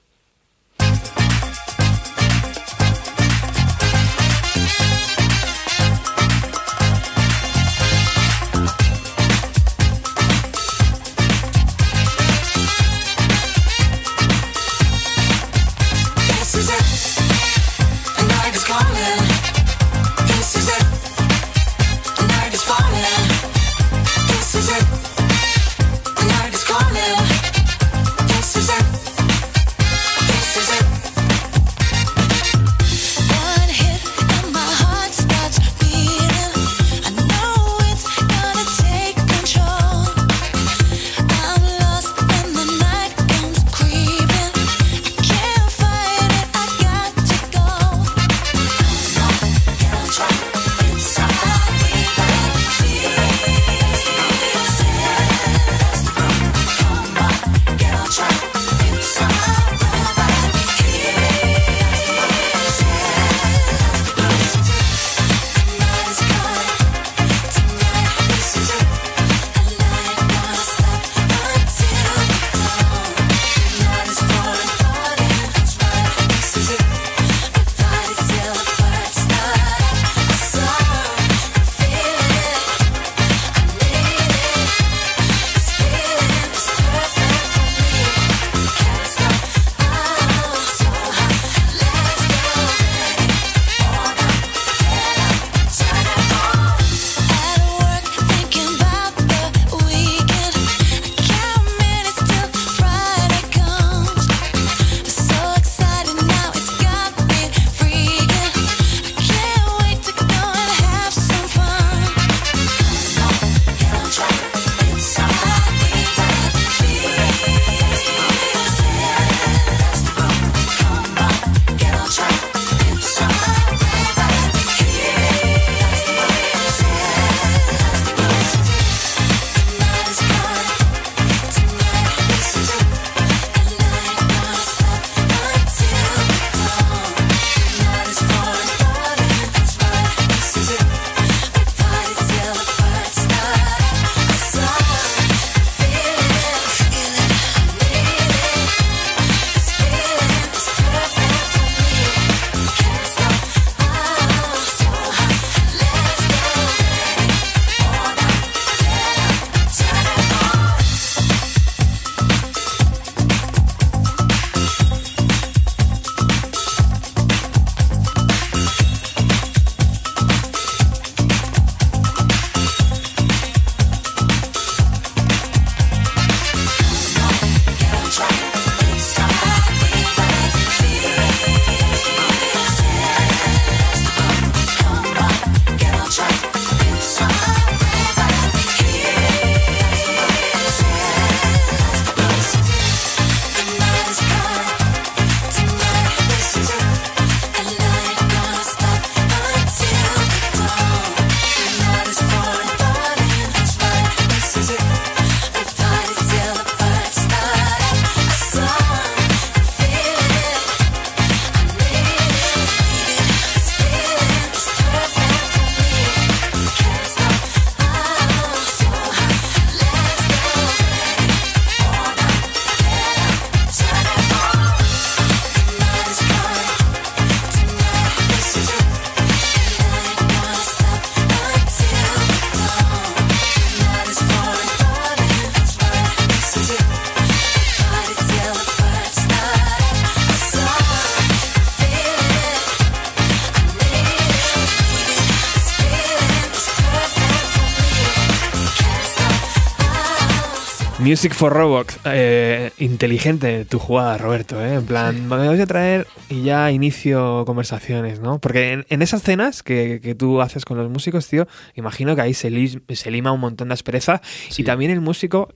Music for Robots. Eh, inteligente tu jugada, Roberto. ¿eh? En plan, me voy a traer y ya inicio conversaciones, ¿no? Porque en, en esas cenas que, que tú haces con los músicos, tío, imagino que ahí se, lis- se lima un montón de aspereza. Y también el músico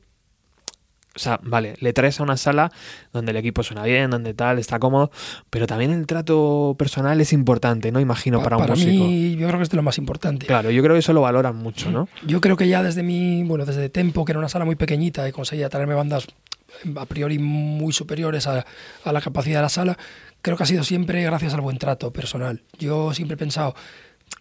o sea, vale, le traes a una sala donde el equipo suena bien, donde tal, está cómodo, pero también el trato personal es importante, ¿no? Imagino, para, un para músico. mí, yo creo que es de lo más importante. Claro, yo creo que eso lo valoran mucho, ¿no? Yo creo que ya desde mi, bueno, desde Tempo, que era una sala muy pequeñita y conseguía traerme bandas a priori muy superiores a, a la capacidad de la sala, creo que ha sido siempre gracias al buen trato personal. Yo siempre he pensado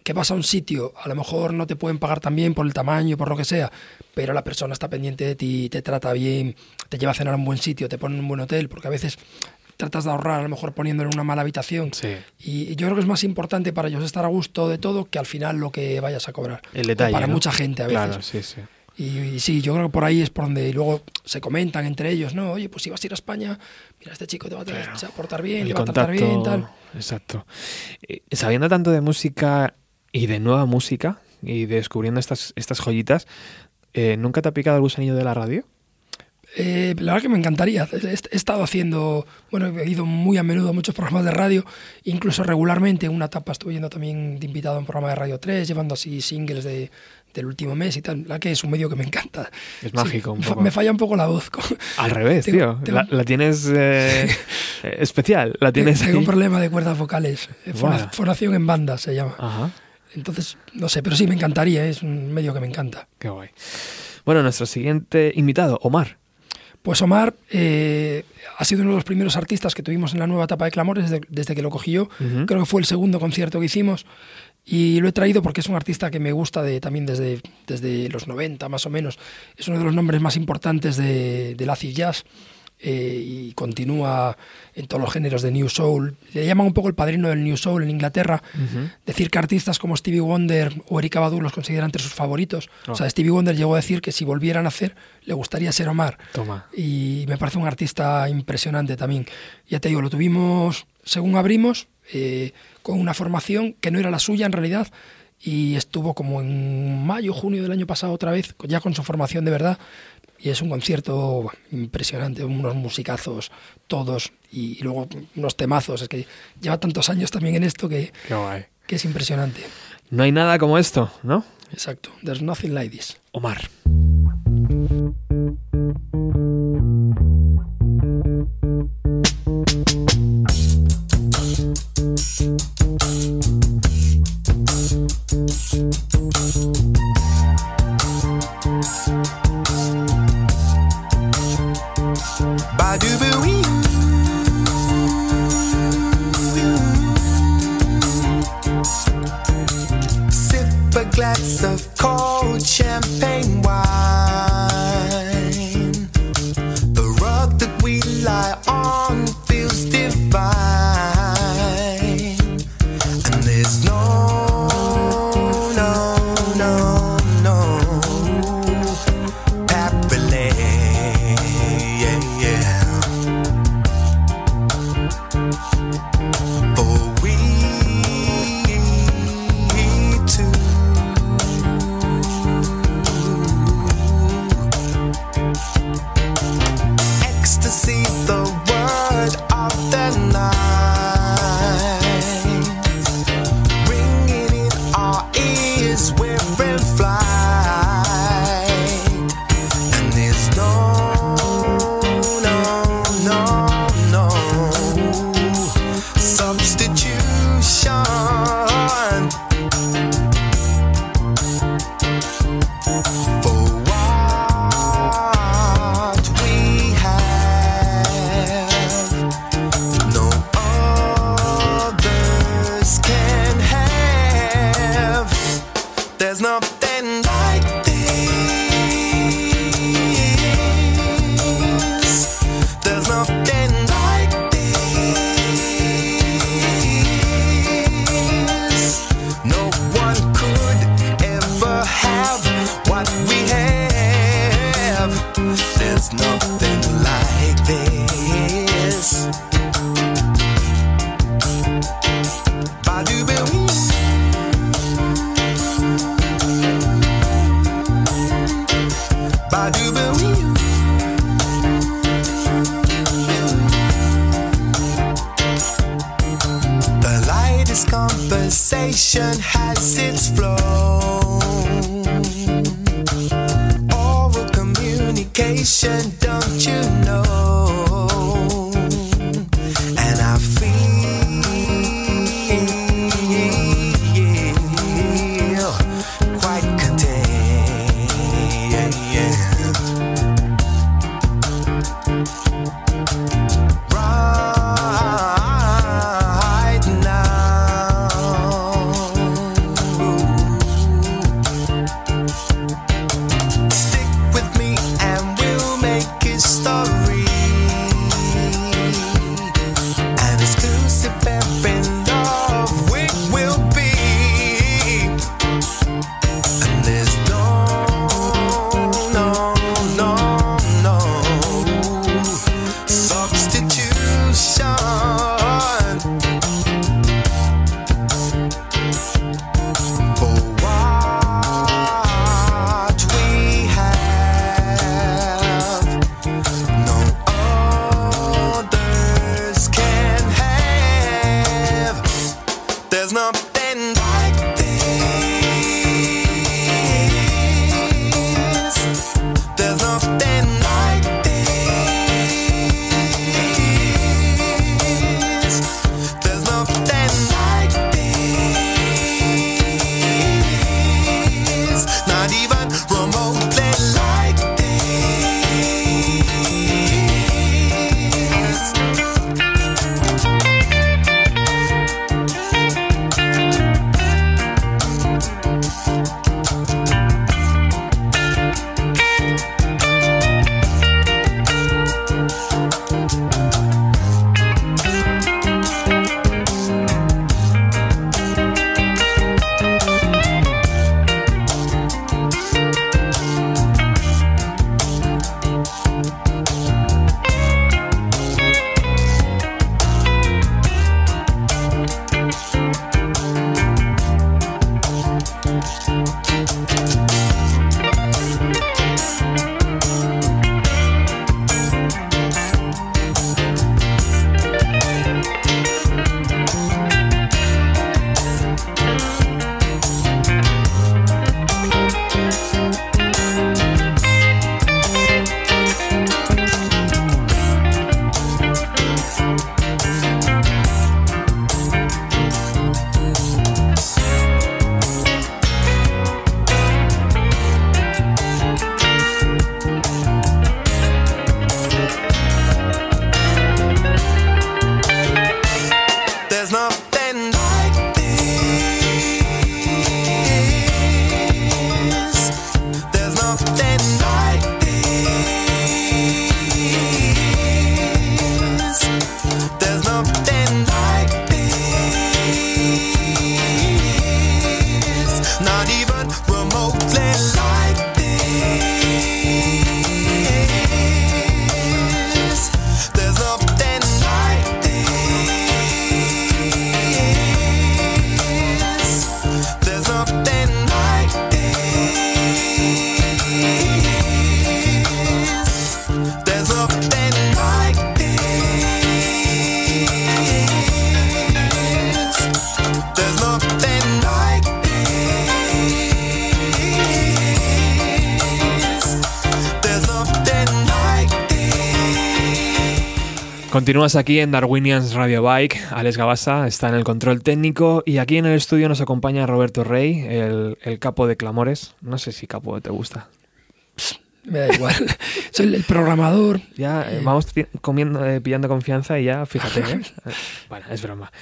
que vas a un sitio, a lo mejor no te pueden pagar tan bien por el tamaño, por lo que sea, pero la persona está pendiente de ti, te trata bien, te lleva a cenar a un buen sitio, te pone en un buen hotel, porque a veces tratas de ahorrar, a lo mejor poniéndolo en una mala habitación. Y yo creo que es más importante para ellos estar a gusto de todo que al final lo que vayas a cobrar. El detalle. Para ¿no? mucha gente a veces. Claro, sí, sí. Y, y sí, yo creo que por ahí es por donde luego se comentan entre ellos, ¿no? Oye, pues si vas a ir a España, mira, este chico te va a, a portar bien, El te va a tratar bien, tal. Exacto. Eh, Sabiendo tanto de música y de nueva música y descubriendo estas, estas joyitas, eh, ¿nunca te ha picado el gusanillo de la radio? Eh, la verdad que me encantaría. He, estado haciendo, bueno, he ido muy a menudo a muchos programas de radio, incluso regularmente. En una etapa estuve yendo también de invitado a un programa de Radio 3, llevando así singles de, del último mes y tal. La que es un medio que me encanta. Es Sí, mágico un me fa- poco. Me falla un poco la voz. Al revés, Tengo- tío. tengo- La, la tienes eh, eh, especial. La tienes Tengo un ahí. problema de cuerdas vocales. eh, fona- Guau. Fonación en banda se llama. Ajá. Entonces, no sé, pero sí me encantaría, es un medio que me encanta. Qué guay. Bueno, nuestro siguiente invitado, Omar. Pues Omar eh, ha sido uno de los primeros artistas que tuvimos en la nueva etapa de Clamores desde, desde que lo cogí yo. Ujú. Creo que fue el segundo concierto que hicimos. Y lo he traído porque es un artista que me gusta de, también desde, desde los 90 más o menos. Es uno de los nombres más importantes de, del acid jazz eh, y continúa en todos los géneros de New Soul. Le llaman un poco el padrino del New Soul en Inglaterra. Decir que artistas como Stevie Wonder o Erika Badu los considera entre sus favoritos. O Oh. sea, Stevie Wonder llegó a decir que si volvieran a hacer, le gustaría ser Omar. Toma. Y me parece un artista impresionante también. Ya te digo, lo tuvimos según abrimos, eh, con una formación que no era la suya en realidad. Y estuvo como en mayo, junio del año pasado otra vez, ya con su formación de verdad. Y es un concierto impresionante, unos musicazos todos y, y luego unos temazos. Es que lleva tantos años también en esto que, que es impresionante. No hay nada como esto, ¿no? Exacto. There's nothing like this. Omar. Continúas aquí en Darwinians Radio Bike. Alex Gabasa está en el control técnico y aquí en el estudio nos acompaña Roberto Rey, el, el capo de Clamores. No sé si capo te gusta. Me da igual. [laughs] Soy el programador. Ya eh, vamos pi- comiendo, eh, pillando confianza y ya, fíjate. ¿eh? Eh, [laughs] bueno, es broma.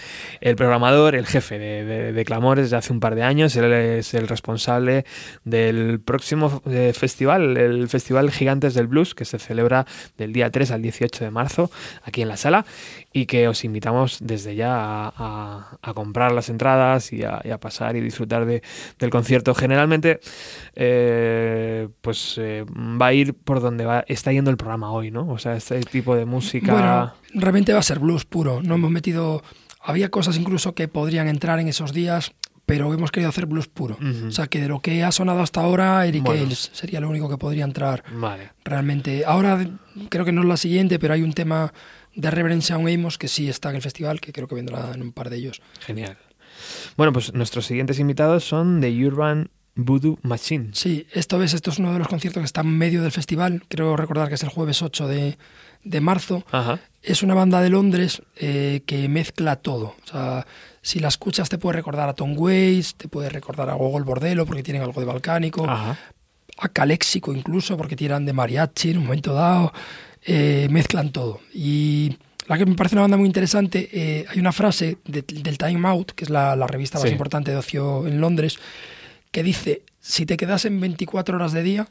El programador, el jefe de, de- de Clamores desde hace un par de años, él es el responsable del próximo eh, festival, el Festival Gigantes del Blues, que se celebra del día 3 al 18 de marzo aquí en la sala y que os invitamos desde ya a, a- a comprar las entradas y a, y a pasar y disfrutar de- del concierto. Generalmente, eh, pues eh, va a ir por donde va, está yendo el programa hoy, ¿no? O sea, este tipo de música. Bueno, realmente va a ser blues puro. No hemos metido. Había cosas incluso que podrían entrar en esos días, pero hemos querido hacer blues puro. O sea, que de lo que ha sonado hasta ahora, Eric Bueno. Ailes sería lo único que podría entrar Vale. realmente. Ahora creo que no es la siguiente, pero hay un tema de Reverend Sound Amos que sí está en el festival, que creo que vendrá en un par de ellos. Genial. Bueno, pues nuestros siguientes invitados son The Urban Voodoo Machine. Sí, esto ves, esto es uno de los conciertos que está en medio del festival. Creo recordar que es el jueves 8 de, de marzo. Ajá. Es una banda de Londres eh, que mezcla todo. O sea, si la escuchas te puede recordar a Tom Waits, te puede recordar a Gogol Bordello porque tienen algo de balcánico, Ajá. a Caléxico incluso porque tiran de mariachi en un momento dado. Eh, mezclan todo. Y la que me parece una banda muy interesante, eh, hay una frase de- del Time Out, que es la, la revista más Sí. importante de ocio en Londres, que dice, si te quedas en 24 horas de día,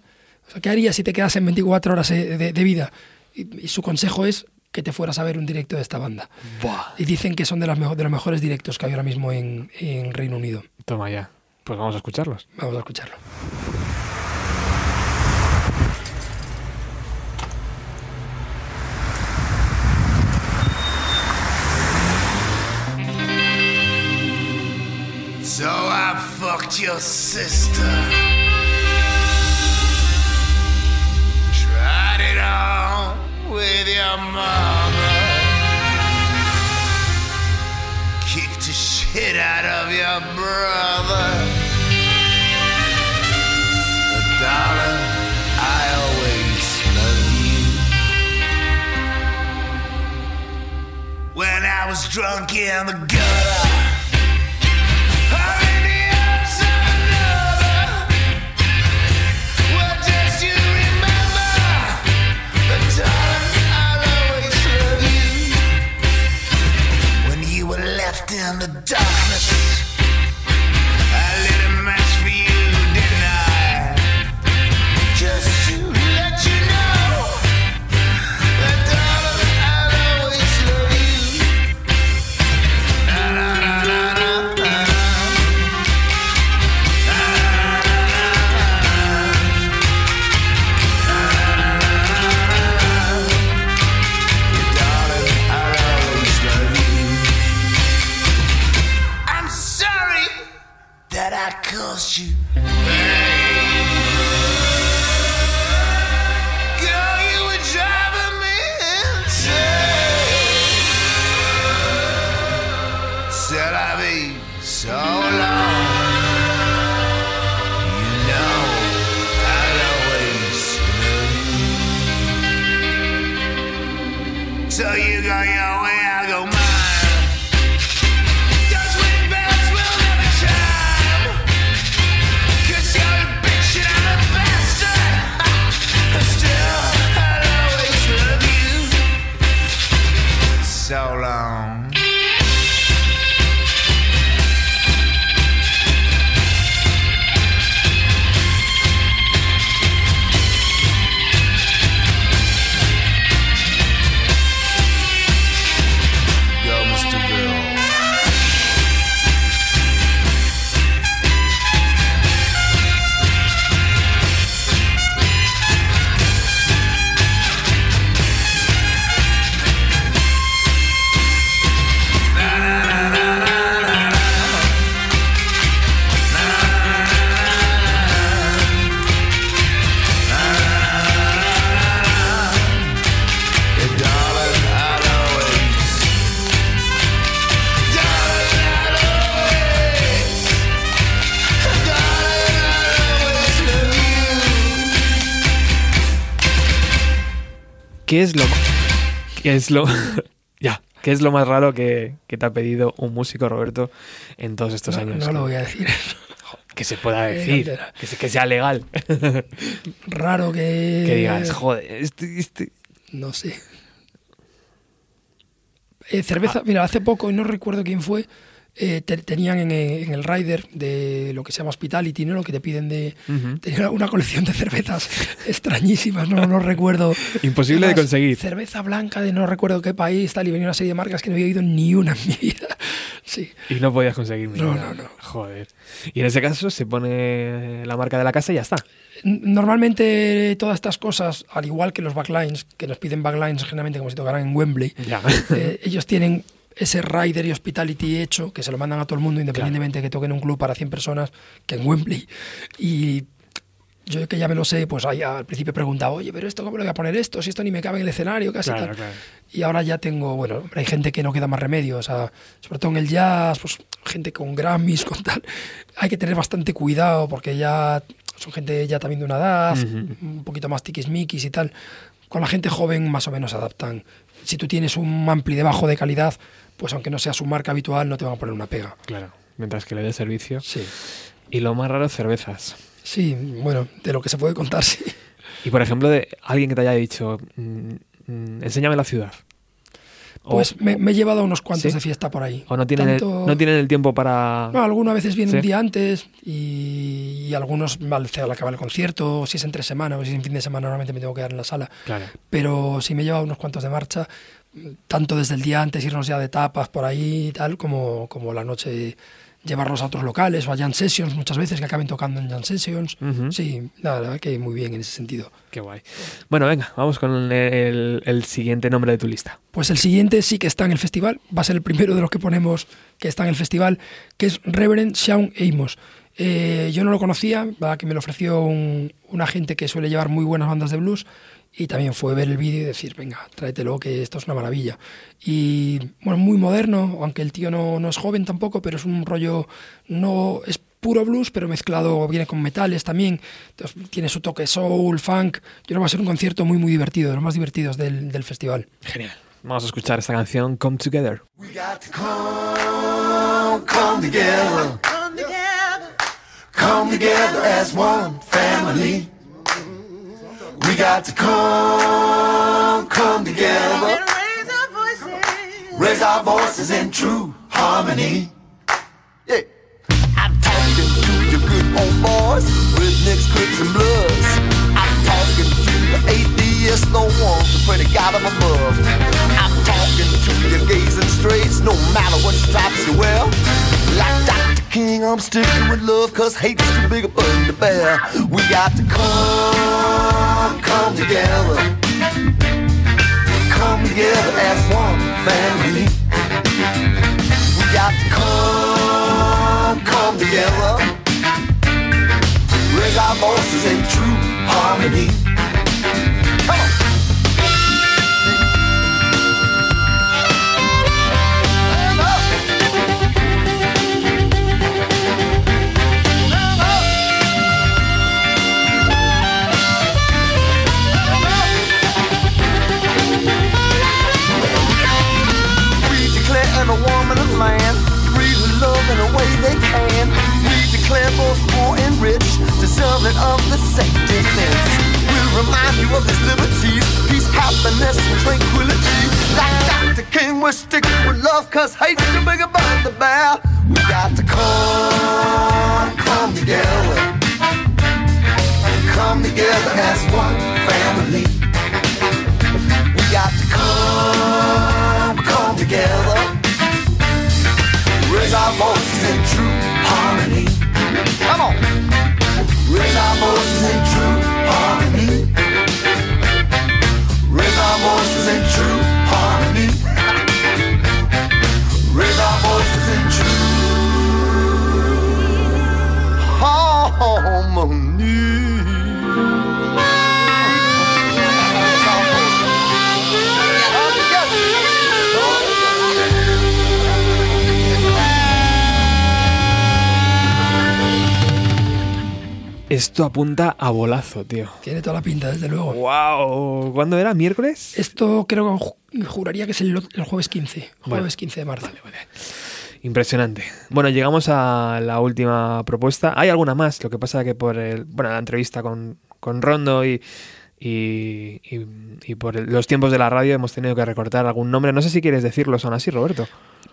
o sea, ¿qué harías si te quedas en 24 horas eh, de, de vida? Y, y su consejo es que te fueras a ver un directo de esta banda. Y dicen que son de, las mejo- de los mejores directos que hay ahora mismo en, en Reino Unido. Toma ya. Pues vamos a escucharlos. Vamos a escucharlo. So I fucked your sister. Tried it on with your mother. Kicked the shit out of your brother. But darling, I always loved you. When I was drunk in the gutter. In the So long. ¿Qué es lo qué es lo [laughs] ya, qué es lo más raro que, que te ha pedido un músico Roberto en todos estos No, años? no lo voy a decir. [laughs] Que se pueda Eh, decir, que, se- que sea legal. [laughs] Raro que... que digas, joder, este, este- No sé. Eh, cerveza, mira, hace poco, y no recuerdo quién fue, eh, te- tenían en, eh, en el rider de lo que se llama hospitality, ¿no? Lo que te piden de... Ujú. Tenía [laughs] una colección de cervezas extrañísimas, no, no recuerdo. Imposible de Además, conseguir. Cerveza blanca de no recuerdo qué país, tal, y venía una serie de marcas que no había oído ni una en mi vida. [laughs] Sí. Y no podías conseguir No, no, no. Joder. Y en ese caso se pone la marca de la casa y ya está. Normalmente todas estas cosas, al igual que los backlines, que nos piden backlines generalmente como si tocaran en Wembley, Ya. eh, [laughs] ellos tienen ese rider y hospitality hecho, que se lo mandan a todo el mundo, independientemente de que toquen un club para 100 personas, que en Wembley. Y yo que ya me lo sé, pues ahí al principio preguntaba, oye, pero esto, ¿cómo le voy a poner esto? Si esto ni me cabe en el escenario, casi Claro, tal. claro. Y ahora ya tengo, bueno, hay gente que no queda más remedio, o sea, sobre todo en el jazz, pues gente con Grammys, con tal. Hay que tener bastante cuidado porque ya son gente ya también de una edad, un poquito más tiquismiquis y tal. Con la gente joven más o menos se adaptan. Si tú tienes un ampli de bajo de calidad, pues aunque no sea su marca habitual, no te van a poner una pega. Claro, mientras que le dé servicio. Sí. Y lo más raro, cervezas. Sí, bueno, de lo que se puede contar, sí. Y por ejemplo, de alguien que te haya dicho, mm, mm, enséñame la ciudad. O- Pues me, me he llevado unos cuantos ¿Sí? de fiesta por ahí. O no tienen, Tanto- el, no tienen el tiempo para... No, algunas veces viene Sí. un día antes y, y algunos al, al acabar el concierto, si es entre semana o si es en fin de semana, normalmente me tengo que quedar en la sala. Claro. Pero sí me he llevado unos cuantos de marcha, tanto desde el día antes, irnos ya de tapas por ahí y tal, como, como la noche llevarlos a otros locales o a Jam Sessions muchas veces, que acaben tocando en Jam Sessions. Sí, la verdad que muy bien en ese sentido. Qué guay. Bueno, venga, vamos con el, el siguiente nombre de tu lista. Pues el siguiente sí que está en el festival, va a ser el primero de los que ponemos que está en el festival, que es Reverend Sean Amos. Eh, yo no lo conocía, ¿verdad? que me lo ofreció un, un agente que suele llevar muy buenas bandas de blues y también fue ver el vídeo y decir, venga, tráetelo, que esto es una maravilla. Y bueno, muy moderno, aunque el tío no, no es joven tampoco, pero es un rollo, no es puro blues, pero mezclado, viene con metales también, entonces tiene su toque soul, funk. Yo creo que va a ser un concierto muy, muy divertido, de los más divertidos del, del festival. Genial. Vamos a escuchar esta canción, Come Together. Come, come together. Come together. Come together as one family. We got to come, come together. Raise our voices. Raise our voices in true harmony. Yeah. I'm talking to your good old boys, rednecks, crips, and bloods. I'm talking to the atheists, the ones who pray to God up above. I'm talking to your gays and straights, no matter what stripes you wear. Like Dr. King, I'm sticking with love, cause hate is too big a burden to bear. We got to come, come together. Come together as one family. We got to come, come together. Raise our voices in true harmony. A way they can. We declare both poor and rich deserving of the same defense. We'll remind you of these liberties, peace, happiness, and tranquility. Like Dr. King, we're sticking with love, cause hate's too big a burden to bear. We got to come, come together. Come together as one family. We got to come, come together. Our voices in true harmony. Come on. Raise our voices in true harmony. Raise our voices in true Esto apunta a bolazo, tío. Tiene toda la pinta, desde luego. ¡Wow! ¿Cuándo era? ¿Miércoles? Esto creo que ju- juraría que es el, el jueves 15. Jueves Bueno. 15 de marzo. Impresionante. Bueno, llegamos a la última propuesta. Hay alguna más, lo que pasa que por el, bueno, la entrevista con, con Rondo y, y, y- y por los tiempos de la radio hemos tenido que recortar algún nombre. No sé si quieres decirlo, son así, Roberto.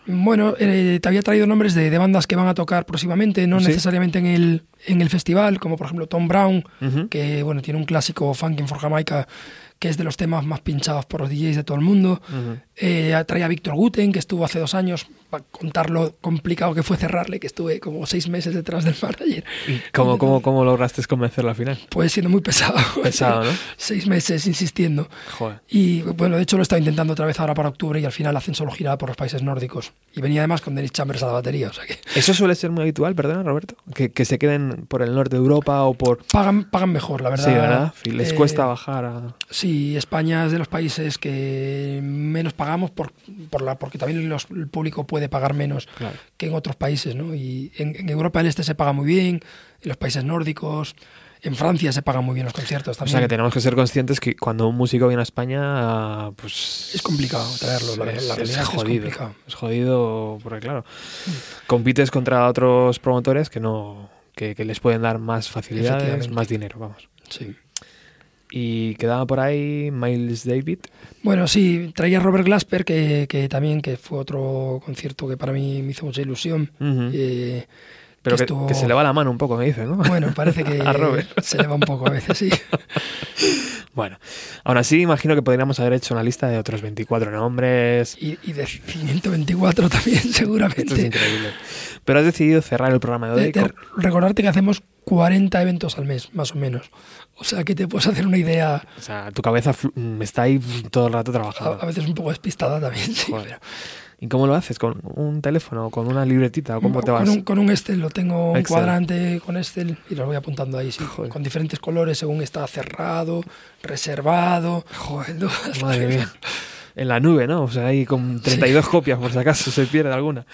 Bueno, eh, te había traído nombres de, de bandas que van a tocar próximamente, no Sí. necesariamente en el, en el festival, como por ejemplo Tom Brown, que bueno, tiene un clásico Funkin' for Jamaica, que es de los temas más pinchados por los DJs de todo el mundo. Eh, trae a Víctor Guten, que estuvo hace dos años, para contar lo complicado que fue cerrarle, que estuve como seis meses detrás del manager. ¿Y cómo, cómo, cómo lograste convencerlo al final? Pues siendo muy pesado. Pesado, ¿no? [laughs] seis meses insistiendo. Joder. Y bueno, de hecho lo he estado intentando otra vez ahora para octubre y al final hacen solo girada por los países nórdicos. Y venía además con Dennis Chambers a la batería, o sea que [laughs] ¿Eso suele ser muy habitual, perdona, Roberto? Que, que se queden por el norte de Europa o por... pagan, pagan mejor, la verdad. Sí, ¿verdad? Y les Eh, cuesta bajar a... Sí, España es de los países que menos pagamos por, por la, porque también los- el público puede pagar menos Claro. que en otros países, ¿no? Y en, en Europa del Este se paga muy bien, en los países nórdicos, en Francia se pagan muy bien los conciertos O también. sea que tenemos que ser conscientes que cuando un músico viene a España, pues... Es complicado traerlo, la- la es, realidad es es jodido. Es jodido porque, claro, compites contra otros promotores que no que, que les pueden dar más facilidades, más dinero, vamos. Sí. Y quedaba por ahí Miles David. Bueno, sí, traía Robert Glasper, que, que también que fue otro concierto que para mí me hizo mucha ilusión. Eh, Pero que, estuvo- que se le va la mano un poco, me dice, ¿no? Bueno, parece que [laughs] a Robert. se le va un poco a veces, sí. [laughs] Bueno, aún así imagino que podríamos haber hecho una lista de otros 24 nombres. Y, y de 124 también, [laughs] seguramente. Esto es increíble. Pero has decidido cerrar el programa de hoy. De- de con- recordarte que hacemos 40 eventos al mes, más o menos. O sea que te puedes hacer una idea, O sea, tu cabeza mm, está ahí todo el rato trabajando. a veces un poco despistada también. Sí, Joder. pero- ¿Y cómo lo haces? ¿Con un teléfono o con una libretita? ¿O cómo te vas? con, un, con un Excel, lo tengo un Excel. cuadrante con Excel y lo voy apuntando ahí, sí, con diferentes colores según está cerrado, reservado. Joder, [laughs] no, Madre [laughs] mía. En la nube, ¿no? O sea, ahí con 32 copias por si acaso se pierde alguna.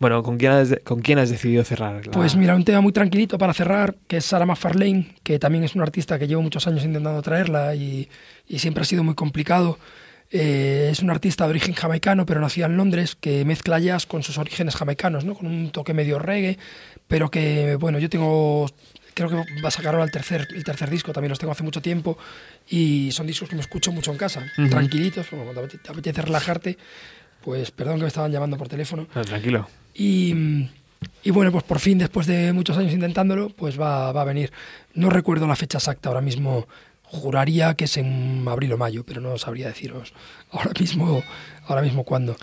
Bueno, ¿con quién has, con quién has decidido cerrar? la- Pues mira, un tema muy tranquilito para cerrar, que es Sarah McFarlane, que también es una artista que llevo muchos años intentando traerla y, y siempre ha sido muy complicado. Eh, es una artista de origen jamaicano, pero nacida en Londres, que mezcla jazz con sus orígenes jamaicanos, ¿no? con un toque medio reggae, pero que, bueno, yo tengo, creo que va a sacar ahora el tercer, el tercer disco, también los tengo hace mucho tiempo, y son discos que me escucho mucho en casa, Ujú. tranquilitos, bueno, cuando te te apetece relajarte, pues perdón que me estaban llamando por teléfono. No, tranquilo. Y, y bueno, pues por fin, después de muchos años intentándolo, pues va, va a venir. No recuerdo la fecha exacta ahora mismo. Juraría que es en abril o mayo, pero no sabría deciros ahora mismo, ahora mismo cuándo.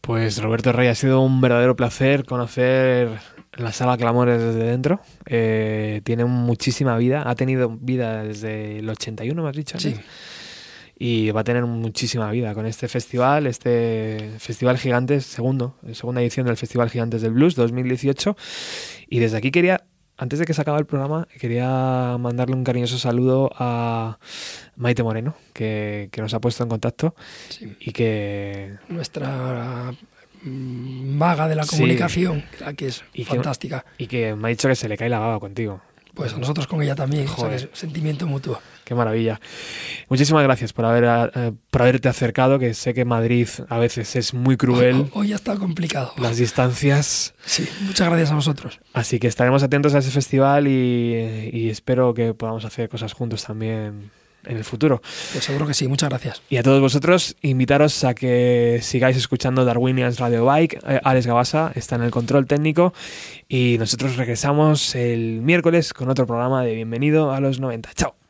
Pues Roberto Rey, ha sido un verdadero placer conocer la sala Clamores desde dentro. Eh, tiene muchísima vida, ha tenido vida desde el 81, me has dicho. Sí. Y va a tener muchísima vida con este festival, este Festival Gigantes, segundo, segunda edición del Festival Gigantes del Blues 2018. Y desde aquí quería, antes de que se acabe el programa, quería mandarle un cariñoso saludo a Maite Moreno, que, que nos ha puesto en contacto y que Nuestra mm, maga de la Sí. comunicación, que es Y que- fantástica. Y que me ha dicho que se le cae la baba contigo. Pues a nosotros con ella también, o sea, que Joder. es sentimiento mutuo. Qué maravilla. Muchísimas gracias por, haber, eh, por haberte acercado, que sé que Madrid a veces es muy cruel, Hoy ha estado complicado. las distancias. Sí, muchas gracias a vosotros. Así que estaremos atentos a ese festival y, y espero que podamos hacer cosas juntos también en el futuro. Pues seguro que sí, muchas gracias. Y a todos vosotros, invitaros a que sigáis escuchando Darwinians Radio Bike. Eh, Alex Gabasa está en el control técnico y nosotros regresamos el miércoles con otro programa de Bienvenido a los 90. Chao.